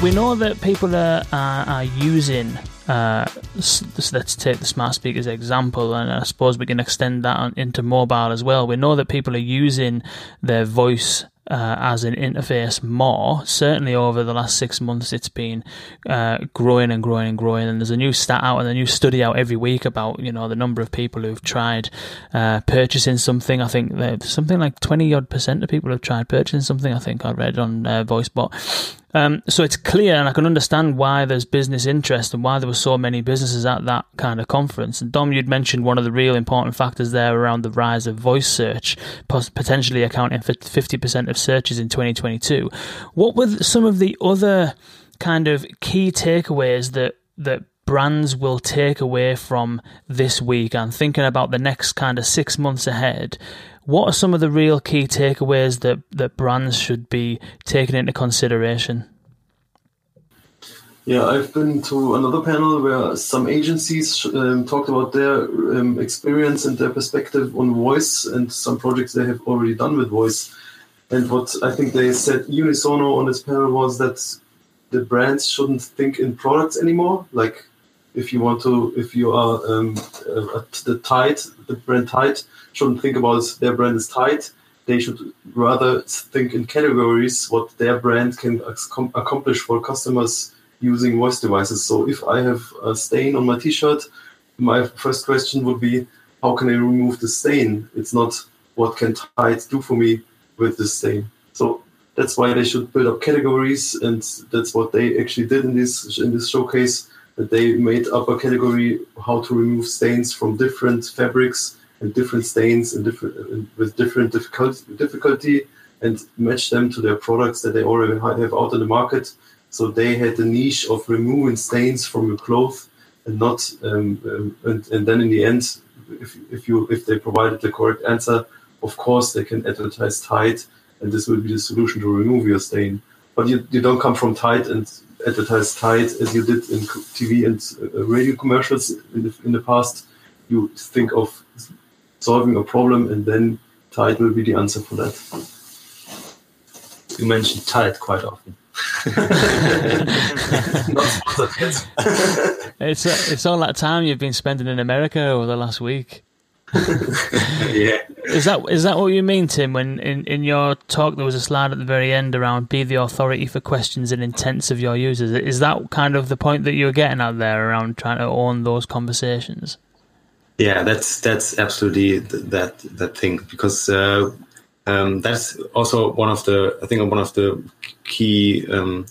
We know that people are, are, are using uh, so let's take the smart speakers example, and I suppose we can extend that on, into mobile as well. We know that people are using their voice uh, as an interface more. Certainly over the last six months, it's been uh, growing and growing and growing. And there's a new stat out and a new study out every week about you know the number of people who've tried uh, purchasing something. I think something like twenty odd percent of people have tried purchasing something. I think I read on uh, VoiceBot. Um, so it's clear, and I can understand why there's business interest and why there were so many businesses at that kind of conference. And Dom, you'd mentioned one of the real important factors there around the rise of voice search, potentially accounting for 50% of searches in 2022. What were some of the other kind of key takeaways that that brands will take away from this week and thinking about the next kind of six months ahead what are some of the real key takeaways that, that brands should be taking into consideration? Yeah, I've been to another panel where some agencies um, talked about their um, experience and their perspective on voice and some projects they have already done with voice. And what I think they said unisono on this panel was that the brands shouldn't think in products anymore. Like if you want to, if you are um, uh, the Tide, the brand Tide, shouldn't think about their brand is Tide. They should rather think in categories what their brand can accomplish for customers using voice devices. So if I have a stain on my T-shirt, my first question would be, how can I remove the stain? It's not what can Tide do for me with the stain. So that's why they should build up categories, and that's what they actually did in this in this showcase. They made up a category how to remove stains from different fabrics and different stains and different with different difficulty, difficulty and match them to their products that they already have out in the market. So they had the niche of removing stains from your clothes and not um, um, and, and then in the end, if, if you if they provided the correct answer, of course they can advertise Tide, and this will be the solution to remove your stain. But you, you don't come from Tide and advertise Tide as you did in TV and uh, radio commercials in the, in the past. You think of solving a problem, and then Tide will be the answer for that. You mentioned Tide quite often. it's uh, it's all that time you've been spending in America over the last week. yeah. Is that is that what you mean, Tim? When in, in your talk there was a slide at the very end around be the authority for questions and intents of your users. Is that kind of the point that you're getting out there around trying to own those conversations? Yeah, that's that's absolutely that that thing because uh, um, that's also one of the I think one of the key um,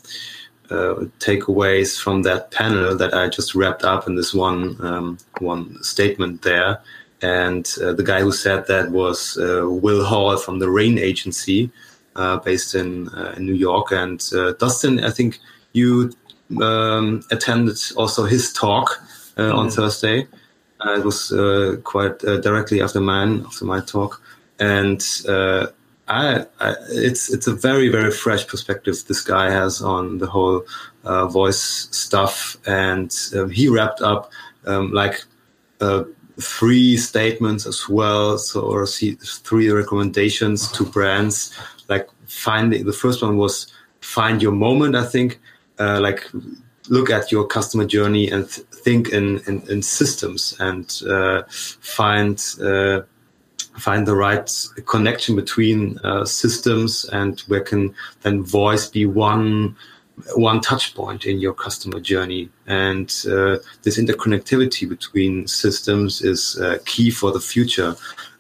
uh, takeaways from that panel that I just wrapped up in this one um, one statement there. And uh, the guy who said that was uh, Will Hall from the Rain Agency, uh, based in, uh, in New York. And Dustin, I think you um, attended also his talk mm. on Thursday. it was quite directly after mine, after my talk, and I, I, it's it's a very very fresh perspective this guy has on the whole uh, voice stuff, and um, he wrapped up um, like uh, three statements as well, so or three recommendations to brands. Like finding the first one was find your moment. I think uh, like look at your customer journey and th- think in, in, in systems and uh, find uh, find the right connection between uh, systems and where can then voice be one one touch point in your customer journey. And uh, this interconnectivity between systems is uh, key for the future.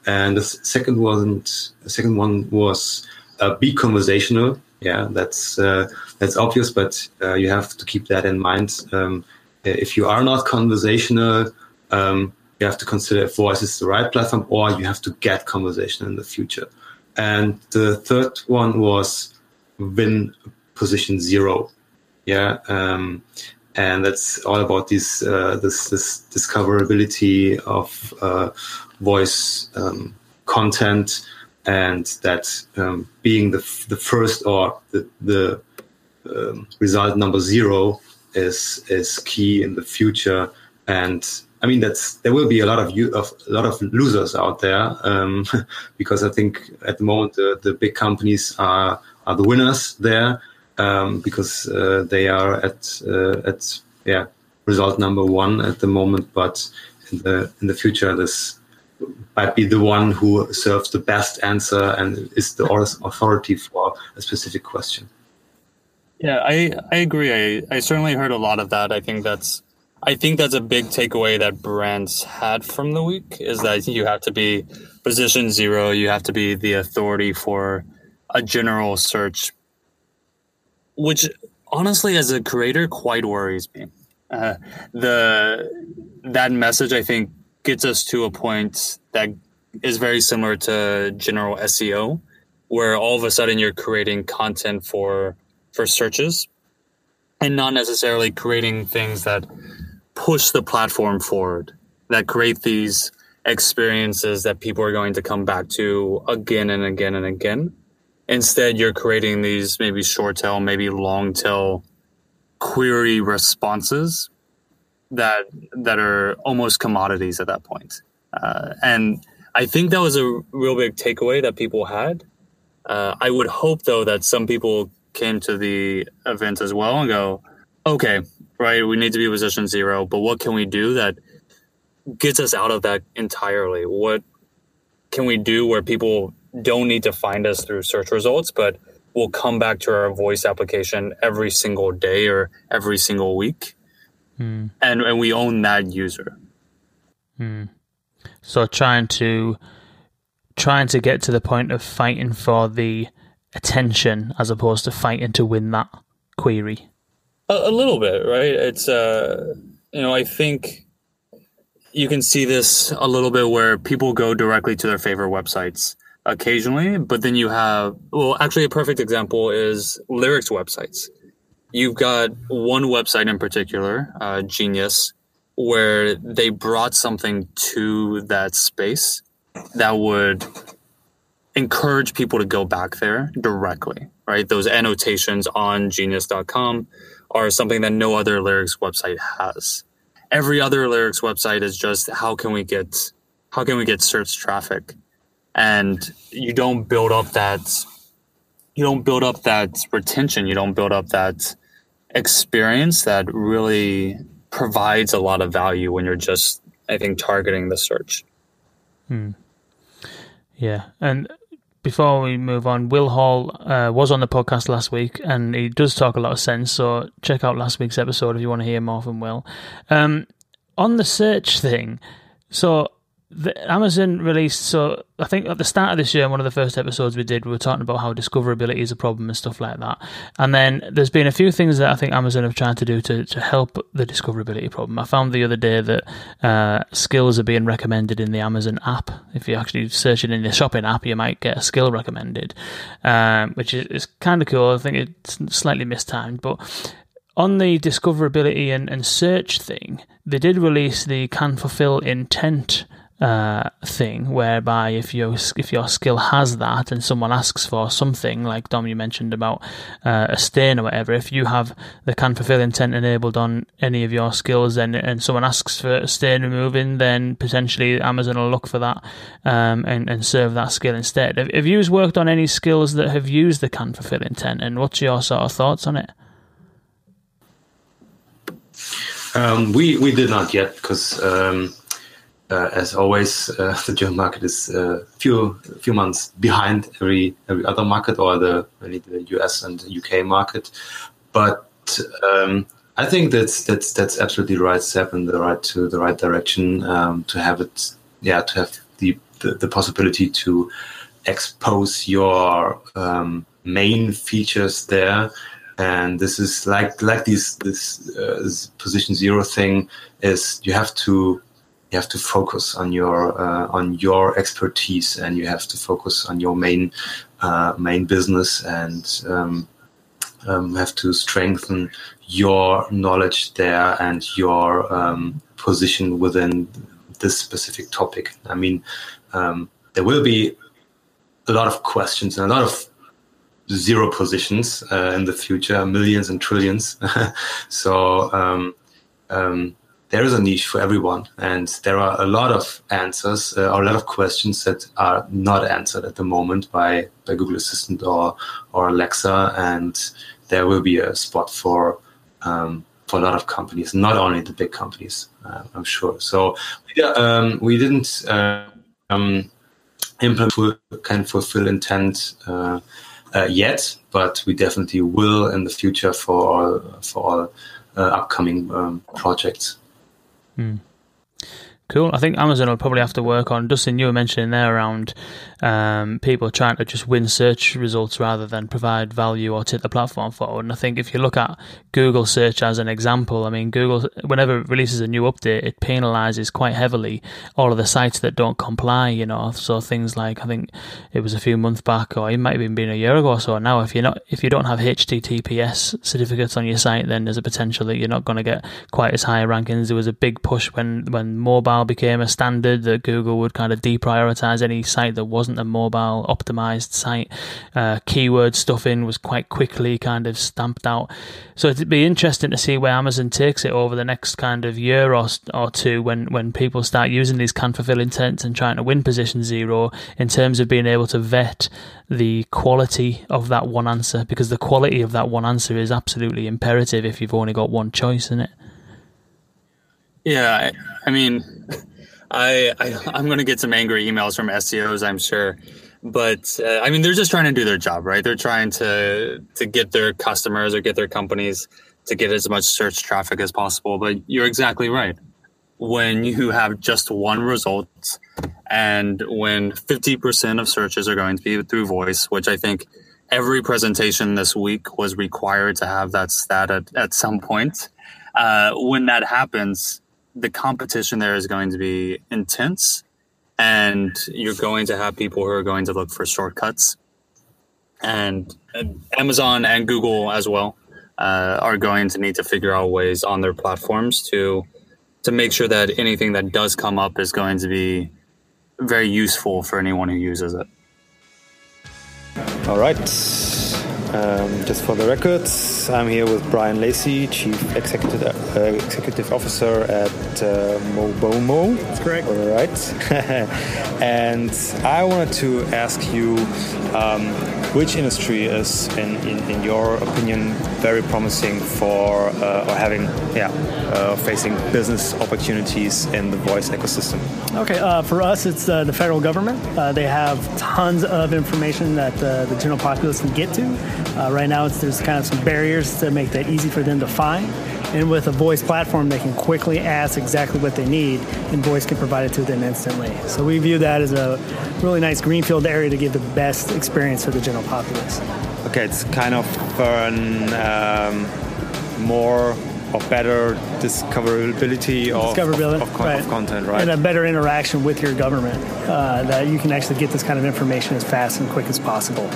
And the second one the second one was uh, be conversational. Yeah that's uh, that's obvious but uh, you have to keep that in mind. Um, if you are not conversational um, you have to consider if voice is the right platform or you have to get conversation in the future. And the third one was win position zero. Yeah. Um, and that's all about this, uh, this, this discoverability of uh, voice um, content and that um, being the, the first or the, the um, result number zero is, is key in the future. And I mean, that's there will be a lot of you of a lot of losers out there um, because I think at the moment the, the big companies are are the winners there um, because uh, they are at uh, at yeah result number one at the moment. But in the in the future, this might be the one who serves the best answer and is the authority for a specific question. Yeah, I I agree. I I certainly heard a lot of that. I think that's I think that's a big takeaway that brands had from the week is that you have to be position zero. You have to be the authority for a general search, which honestly, as a creator, quite worries me. Uh, the that message, I think, gets us to a point that is very similar to general SEO, where all of a sudden you're creating content for for searches, and not necessarily creating things that push the platform forward, that create these experiences that people are going to come back to again and again and again. Instead, you're creating these maybe short tail, maybe long tail query responses that that are almost commodities at that point. Uh, and I think that was a real big takeaway that people had. Uh, I would hope though that some people came to the event as well and go, okay, right? We need to be position zero, but what can we do that gets us out of that entirely? What can we do where people don't need to find us through search results, but will come back to our voice application every single day or every single week? Mm. And, and we own that user. Mm. So trying to trying to get to the point of fighting for the attention as opposed to fighting to win that query. A, a little bit, right? It's uh, you know, I think you can see this a little bit where people go directly to their favorite websites occasionally, but then you have well, actually, a perfect example is lyrics websites. You've got one website in particular, uh, Genius, where they brought something to that space that would encourage people to go back there directly, right? Those annotations on genius.com are something that no other lyrics website has. Every other lyrics website is just how can we get how can we get search traffic? And you don't build up that you don't build up that retention, you don't build up that experience that really provides a lot of value when you're just I think targeting the search. Hmm. Yeah, and before we move on, Will Hall uh, was on the podcast last week, and he does talk a lot of sense. So check out last week's episode if you want to hear more from Will. Um, on the search thing, So the, Amazon released. So I think at the start of this year, one of the first episodes we did, we were talking about how discoverability is a problem and stuff like that. And then there's been a few things that I think Amazon have tried to do to, to help the discoverability problem. I found the other day that uh, skills are being recommended in the Amazon app. If you actually search it in the shopping app, you might get a skill recommended, um, which is, is kind of cool. I think it's slightly mistimed, but on the discoverability and, and search thing, they did release the can fulfill intent uh, thing, whereby if your if your skill has that and someone asks for something, like Dom you mentioned about uh, a stain or whatever, if you have the can fulfill intent enabled on any of your skills, then and someone asks for stain removing, then potentially Amazon will look for that um, and and serve that skill instead. Have, have you worked on any skills that have used the can fulfill intent, and what's your sort of thoughts on it? Um, we we did not yet because um, uh, as always uh, the German market is a uh, few few months behind every every other market or the really the US and UK market. But um, I think that's that's that's absolutely the right step in the right to the right direction um, to have it. Yeah, to have the the, the possibility to expose your um, main features there and this is like like this this, uh, this position zero thing is you have to you have to focus on your uh, on your expertise and you have to focus on your main uh, main business and um, um, have to strengthen your knowledge there and your um, position within this specific topic. I mean, um, there will be a lot of questions and a lot of zero positions uh, in the future, millions and trillions. so um, um, there is a niche for everyone, and there are a lot of answers uh, or a lot of questions that are not answered at the moment by by Google Assistant or or Alexa, and there will be a spot for um, for a lot of companies, not only the big companies, uh, I'm sure. So we, um, we didn't uh, um, implement full, can fulfill intent uh, uh, yet, but we definitely will in the future for all, for all uh, upcoming um, projects. Mm. Cool. I think Amazon will probably have to work on. Dustin, you were mentioning there around um, people trying to just win search results rather than provide value or take the platform forward. And I think if you look at Google search as an example, I mean, Google, whenever it releases a new update, it penalizes quite heavily all of the sites that don't comply, you know. So things like, I think it was a few months back, or it might have even been a year ago or so now, if you're not, if you don't have HTTPS certificates on your site, then there's a potential that you're not going to get quite as high rankings. There was a big push when, when mobile became a standard that Google would kind of deprioritize any site that wasn't a mobile optimized site. Uh, keyword stuffing was quite quickly kind of stamped out. So it'd be interesting to see where Amazon takes it over the next kind of year or, or two when, when people start using these can fulfill intents and trying to win position zero in terms of being able to vet the quality of that one answer because the quality of that one answer is absolutely imperative if you've only got one choice in it. Yeah, I, I mean, I, I am going to get some angry emails from SEOs, I'm sure, but uh, I mean they're just trying to do their job, right? They're trying to to get their customers or get their companies to get as much search traffic as possible. But you're exactly right. When you have just one result, and when 50% of searches are going to be through voice, which I think every presentation this week was required to have that stat at, at some point. Uh, when that happens, the competition there is going to be intense and you're going to have people who are going to look for shortcuts. And, amazon and google as well uh, are going to need to figure out ways on their platforms to to make sure that anything that does come up is going to be very useful for anyone who uses it. All right um, just for the records, I'm here with Brian Lacey, Chief Executive uh, Executive Officer at uh, Mobomo. That's correct. All right. and I wanted to ask you um, which industry is, in, in, in, your opinion, very promising for uh, or having, yeah, uh, facing business opportunities in the voice ecosystem? Okay, uh, for us, it's uh, the federal government. they have tons of information that the general populace can get to. Uh, right now, there's kind of some barriers to make that easy for them to find. And with a voice platform, they can quickly ask exactly what they need, and voice can provide it to them instantly. So we view that as a really nice greenfield area to give the best experience for the general populace. Okay, it's kind of an um, more or better discoverability of, discoverability, of, of, right. of, content, right? And a better interaction with your government uh, that you can actually get this kind of information as fast and quick as possible.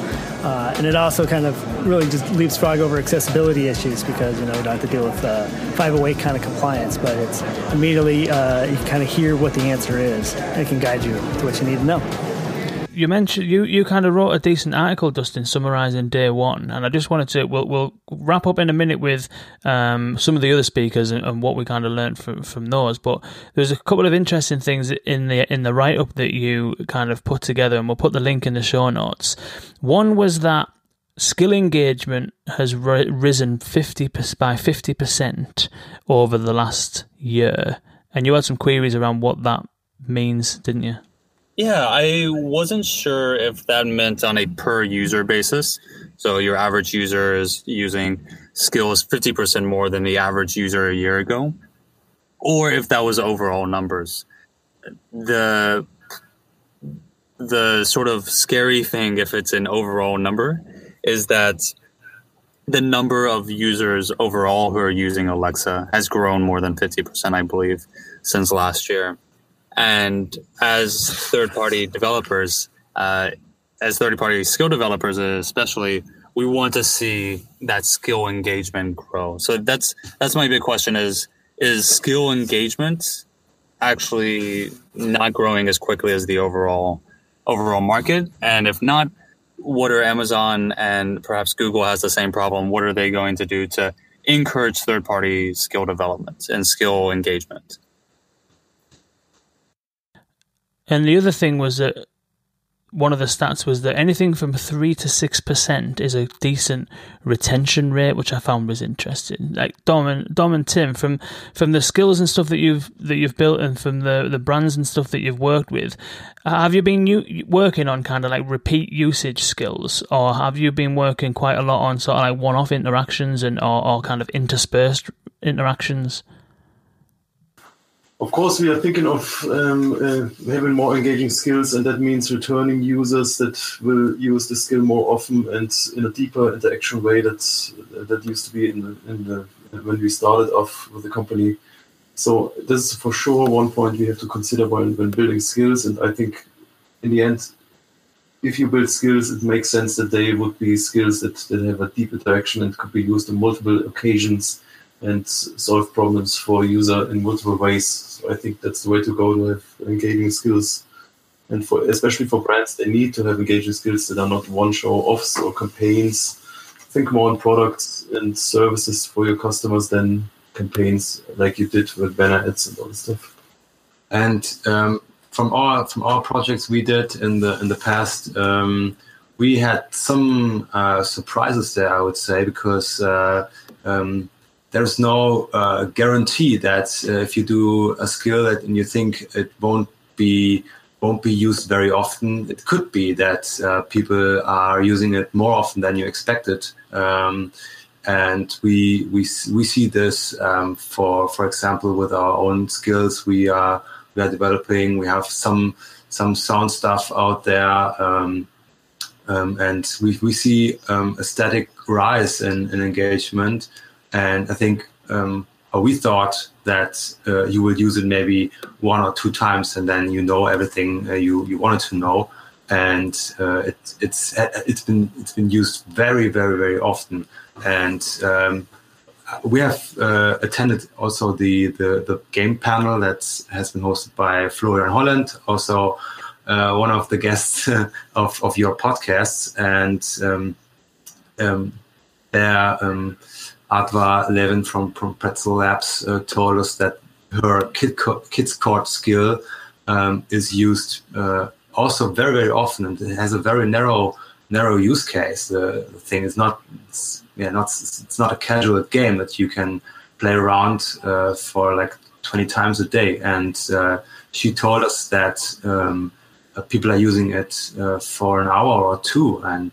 Uh, and it also kind of really just leapfrog over accessibility issues because you know you don't have to deal with uh, 508 kind of compliance, but it's immediately uh, you kind of hear what the answer is and it can guide you to what you need to know you mentioned you, you kind of wrote a decent article, Dustin, summarising day one, and I just wanted to we'll, we'll wrap up in a minute with um, some of the other speakers and, and, what we kind of learned from from those. But there's a couple of interesting things in the in the write up that you kind of put together, and we'll put the link in the show notes. One was that skill engagement has risen 50 by 50% over the last year, and you had some queries around what that means, didn't you? Yeah, I wasn't sure if that meant on a per user basis. So your average user is using skills 50% more than the average user a year ago, or if that was overall numbers. The the sort of scary thing if it's an overall number is that the number of users overall who are using Alexa has grown more than 50%, I believe, since last year. And as third party developers, uh, as third party skill developers, especially, we want to see that skill engagement grow. So that's that's my big question: is is skill engagement actually not growing as quickly as the overall overall market? And if not, what are Amazon and perhaps Google has the same problem? What are they going to do to encourage third party skill development and skill engagement? And the other thing was that one of the stats was that anything from three to six percent is a decent retention rate, which I found was interesting. Like Dom and Dom and Tim, from from the skills and stuff that you've that you've built, and from the the brands and stuff that you've worked with, have you been u- working on kind of like repeat usage skills, or have you been working quite a lot on sort of like one off interactions and or, or kind of interspersed interactions? Of course, we are thinking of um, uh, having more engaging skills, and that means returning users that will use the skill more often and in a deeper interaction way that that used to be in the, in the when we started off with the company. So this is for sure one point we have to consider when, when building skills. And I think in the end, if you build skills, it makes sense that they would be skills that, that have a deep interaction and could be used on multiple occasions and solve problems for user in multiple ways I think that's the way to go to have engaging skills. And for especially for brands, they need to have engaging skills that are not one show offs or campaigns. Think more on products and services for your customers than campaigns like you did with banner ads and all this stuff. And um, from our from our projects we did in the in the past, um, we had some uh, surprises there. I would say because uh, um, there's no uh, guarantee that uh, if you do a skill that and you think it won't be won't be used very often, it could be that uh, people are using it more often than you expected. Um, and we we we see this um, for for example with our own skills we are we are developing. We have some some sound stuff out there. Um, um, and we, we see um, a static rise in, in engagement and I think um, we thought that uh, you will use it maybe one or two times, and then you know everything uh, you you wanted to know. And uh, it, it's it's been it's been used very very very often, and um, we have uh, attended also the, the the game panel that has been hosted by Florian Hollandt, also uh, one of the guests of of your podcasts, and um, um, there. Adva Levin from, from Pretzel Labs uh, told us that her kid co- kids court skill um, is used uh, also very very often and it has a very narrow narrow use case. the thing is not it's, yeah not it's not a casual game that you can play around uh, for like 20 times a day. And uh, she told us that um, uh, people are using it uh, for an hour or two and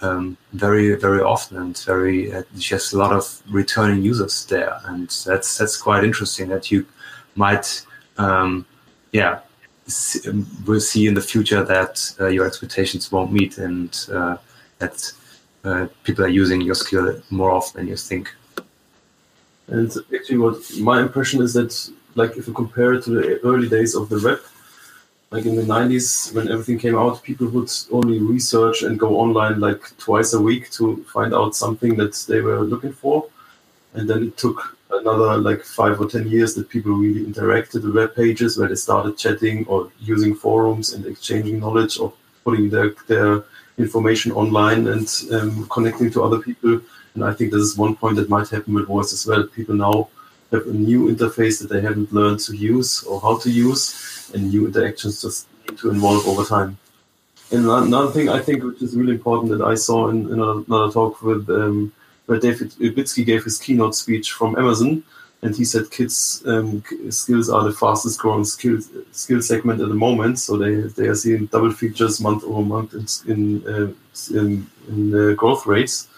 um, very very often and very uh, just a lot of returning users there, and that's that's quite interesting that you might um, yeah see, we'll see in the future that uh, your expectations won't meet and uh, that uh, people are using your skill more often than you think. And actually, what my impression is that, like, if you compare it to the early days of the web, like in the 90s when everything came out people would only research and go online like twice a week to find out something that they were looking for. And then it took another like five or ten years that people really interacted with web pages where they started chatting or using forums and exchanging knowledge or putting their, their information online and um, connecting to other people. And i think this is one point that might happen with voice as well. People now have a new interface that they haven't learned to use or how to use and new interactions just need to evolve over time. And another thing I think which is really important that I saw in, in another talk with um, where David Isbitski gave his keynote speech from Amazon, and he said kids um, skills are the fastest growing skill skill segment at the moment. So they they are seeing double features month over month in in, uh, in, in growth rates,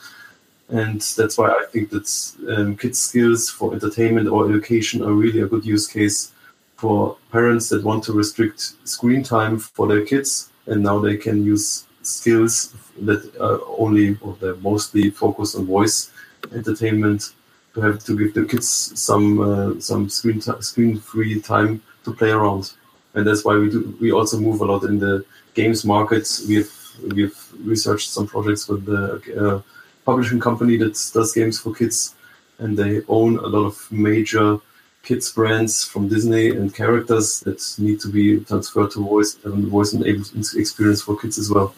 and that's why I think that um, kids skills for entertainment or education are really a good use case for parents that want to restrict screen time for their kids, and now they can use skills that are only or they're mostly focused on voice entertainment to have to give the kids some uh, some screen t- screen free time to play around, and that's why we do we also move a lot in the games markets. We've we've researched some projects with the uh, publishing company that does games for kids, and they own a lot of major kids brands from Disney and characters that need to be transferred to voice and voice enabled experience for kids as well.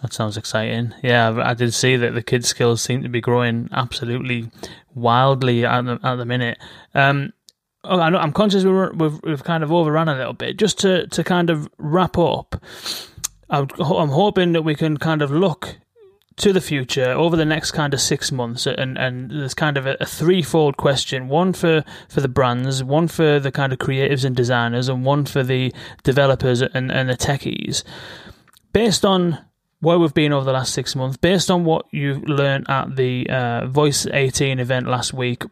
That sounds exciting. Yeah, I did see that the kids' skills seem to be growing absolutely wildly at the, at the minute. Um, oh, I'm conscious we've, we've kind of overrun a little bit. Just to, to kind of wrap up, I'm hoping that we can kind of look to the future over the next kind of six months and and there's kind of a, a, threefold question. One for for the brands one for the kind of creatives and designers and one for the developers and, and the techies. Based on where we've been over the last six months based on what you've learned at the uh, voice 18 event last week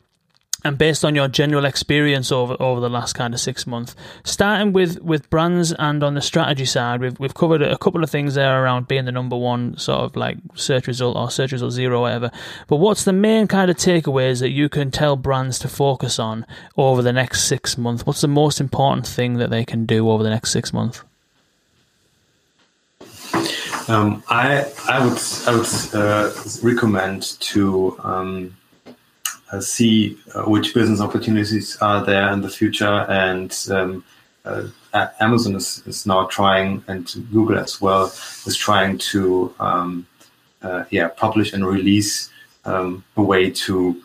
and based on your general experience over over the last kind of six months, starting with with brands and on the strategy side, we've we've covered a couple of things there around being the number one sort of like search result or search result zero, whatever. But what's the main kind of takeaways that you can tell brands to focus on over the next six months? What's the most important thing that they can do over the next six months? Um, I I would I would uh, recommend to um, see uh, which business opportunities are there in the future. And um, uh, Amazon is, is now trying, and Google as well, is trying to um, yeah publish and release um, a way to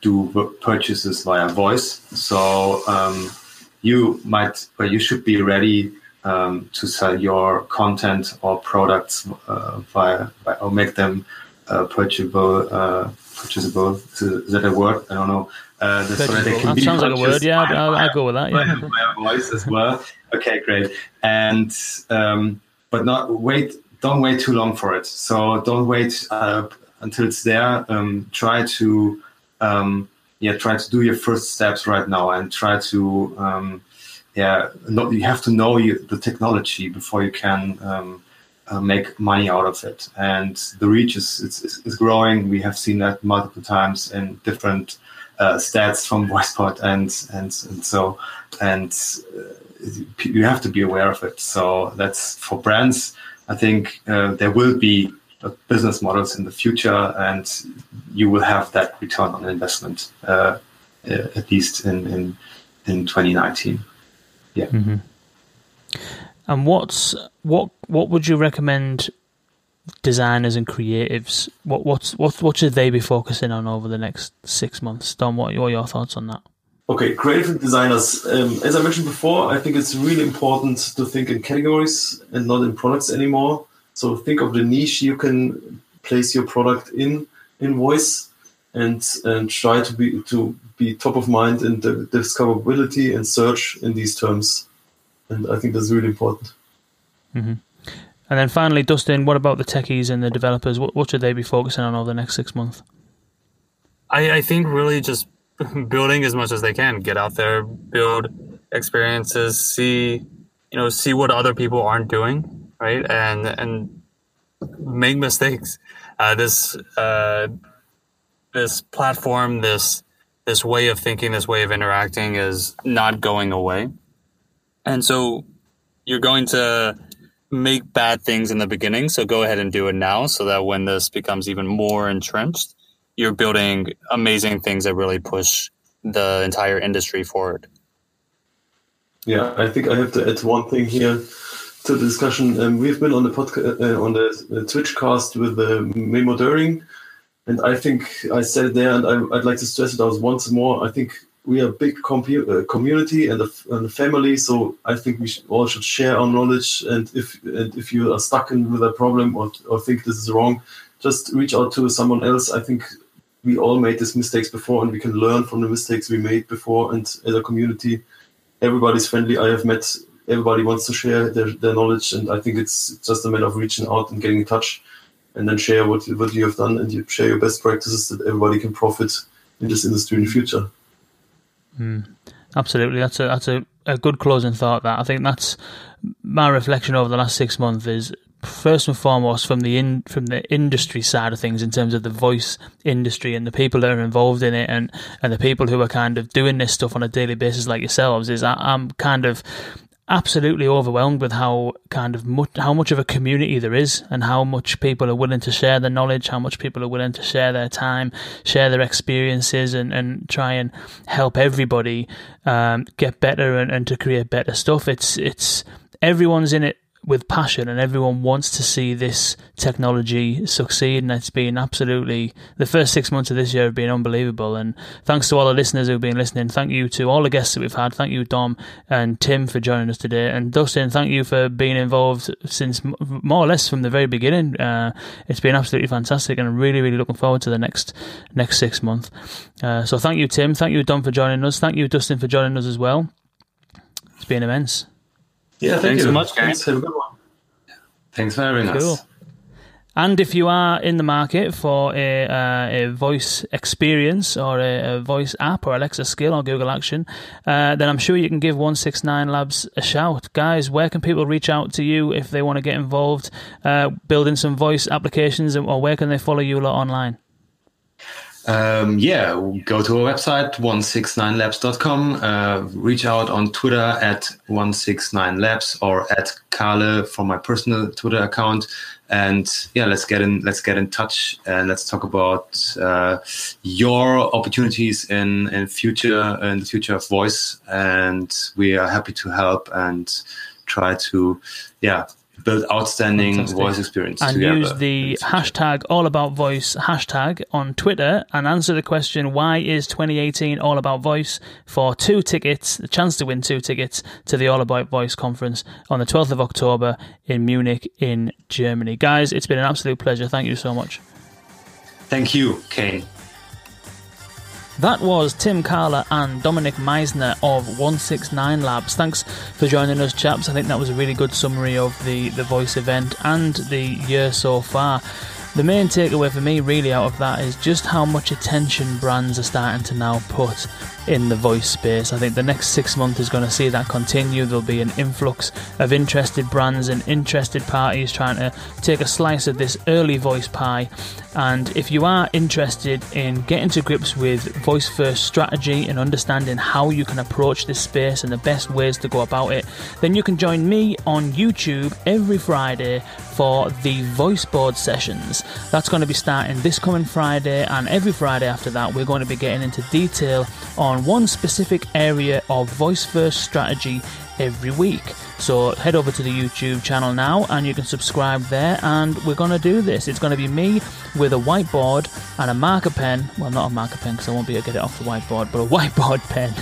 do purchases via voice. So um, you might, but you should be ready um, to sell your content or products uh, via, via, or make them uh, purchasable uh, purchasable. Is that a word? I don't know. Uh, that sounds like a word. Yeah, I'll, I'll, go with that. Yeah, my voice as well. Okay, great. And um, but not wait. Don't wait too long for it. So don't wait uh, until it's there. Um, try to um, yeah, try to do your first steps right now and try to um, yeah. Not, you have to know you, the technology before you can um, uh, make money out of it. And the reach is, is, is growing. We have seen that multiple times in different uh, stats from Voicebot, and and and so and uh, you have to be aware of it. So that's for brands. I think uh, there will be uh, business models in the future, and you will have that return on investment at least in in in 2019. Yeah. Mm-hmm. And what's what what would you recommend designers and creatives? What what's what what should they be focusing on over the next six months? Don, what are your thoughts on that? Okay, creative designers. Um, as I mentioned before, I think it's really important to think in categories and not in products anymore. So think of the niche you can place your product in in voice, and and try to be to be top of mind in the discoverability and search in these terms and I think that's really important. Mm-hmm. And then finally, Dustin, what about the techies and the developers? What, what should they be focusing on over the next six months? I, I think really just building as much as they can. Get out there, build experiences, see you know, see what other people aren't doing, right? And and make mistakes. Uh, this uh, this platform, this this way of thinking, this way of interacting is not going away. And so you're going to make bad things in the beginning. So go ahead and do it now so that when this becomes even more entrenched, you're building amazing things that really push the entire industry forward. Yeah, I think I have to add one thing here to the discussion. Um, we've been on the podcast uh, on the Twitch cast with uh, Memo Döring, and I think I said it there, and I, would like to stress it out once more. I think we are a big compu- uh, community and a, and a, family, so I think we should, all should share our knowledge. And if and if you are stuck in with a problem or, or think this is wrong, just reach out to someone else. I think we all made these mistakes before, and we can learn from the mistakes we made before. And as a community, everybody's friendly. I have met everybody wants to share their, their knowledge, and I think it's just a matter of reaching out and getting in touch, and then share what what you have done and you share your best practices that everybody can profit in this industry in the future. Mm, absolutely, that's a that's a, a good closing thought. That I think that's my reflection over the last six months is first and foremost from the in from the industry side of things in terms of the voice industry and the people that are involved in it and and the people who are kind of doing this stuff on a daily basis like yourselves is I, I'm kind of absolutely overwhelmed with how kind of much how much of a community there is and how much people are willing to share their knowledge how much people are willing to share their time share their experiences and, and try and help everybody um, get better and, and to create better stuff. It's it's everyone's in it with passion and everyone wants to see this technology succeed and it's been absolutely the first six months of this year have been unbelievable and thanks to all the listeners who've been listening thank you to all the guests that we've had thank you Dom and Tim for joining us today and Dustin thank you for being involved since more or less from the very beginning uh, it's been absolutely fantastic and I'm really really looking forward to the next next six months uh, so thank you Tim thank you Dom for joining us thank you Dustin for joining us as well it's been immense yeah, thank Thanks you so much, guys. Have a good one. Thanks for having cool. us. And if you are in the market for a, uh, a voice experience or a, a, voice app or Alexa skill or Google Action, uh, then I'm sure you can give 169 Labs a shout. Guys, where can people reach out to you if they want to get involved uh, building some voice applications or where can they follow you lot online? Um, yeah, go to our website, 169labs.com. Uh, reach out on Twitter at 169labs or at Kahle from my personal Twitter account. And yeah, let's get in. Let's get in touch and let's talk about uh, your opportunities in in future in the future of voice. And we are happy to help and try to yeah build outstanding Fantastic. voice experience and use the hashtag all about voice hashtag on twitter and answer the question why is 2018 all about voice for two tickets the chance to win two tickets to the all about voice conference on the 12th of october in munich in germany? Guys it's been an absolute pleasure. Thank you so much. Thank you kane that was Tim Kahle and Dominik Meißner of 169 Labs. Thanks for joining us, chaps. I think that was a really good summary of the, the voice event and the year so far. The main takeaway for me, really, out of that is just how much attention brands are starting to now put in the voice space. I think the next six months is going to see that continue. There'll be an influx of interested brands and interested parties trying to take a slice of this early voice pie. And if you are interested in getting to grips with voice first strategy and understanding how you can approach this space and the best ways to go about it, then you can join me on YouTube every Friday for the voice board sessions. That's going to be starting this coming Friday, and every Friday after that, we're going to be getting into detail on one specific area of voice first strategy every week. So head over to the YouTube channel now and you can subscribe there. And we're going to do this. It's going to be me with a whiteboard and a marker pen. Well, not a marker pen because I won't be able to get it off the whiteboard, but a whiteboard pen.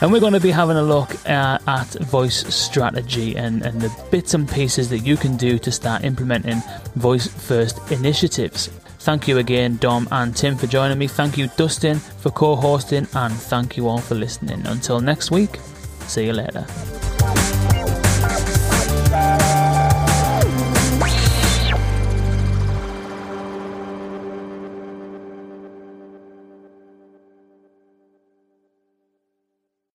and we're going to be having a look uh, at voice strategy and, and the bits and pieces that you can do to start implementing voice first initiatives. Thank you again, Dom and Tim, for joining me. Thank you, Dustin, for co hosting, and thank you all for listening. Until next week, Sikkert er der.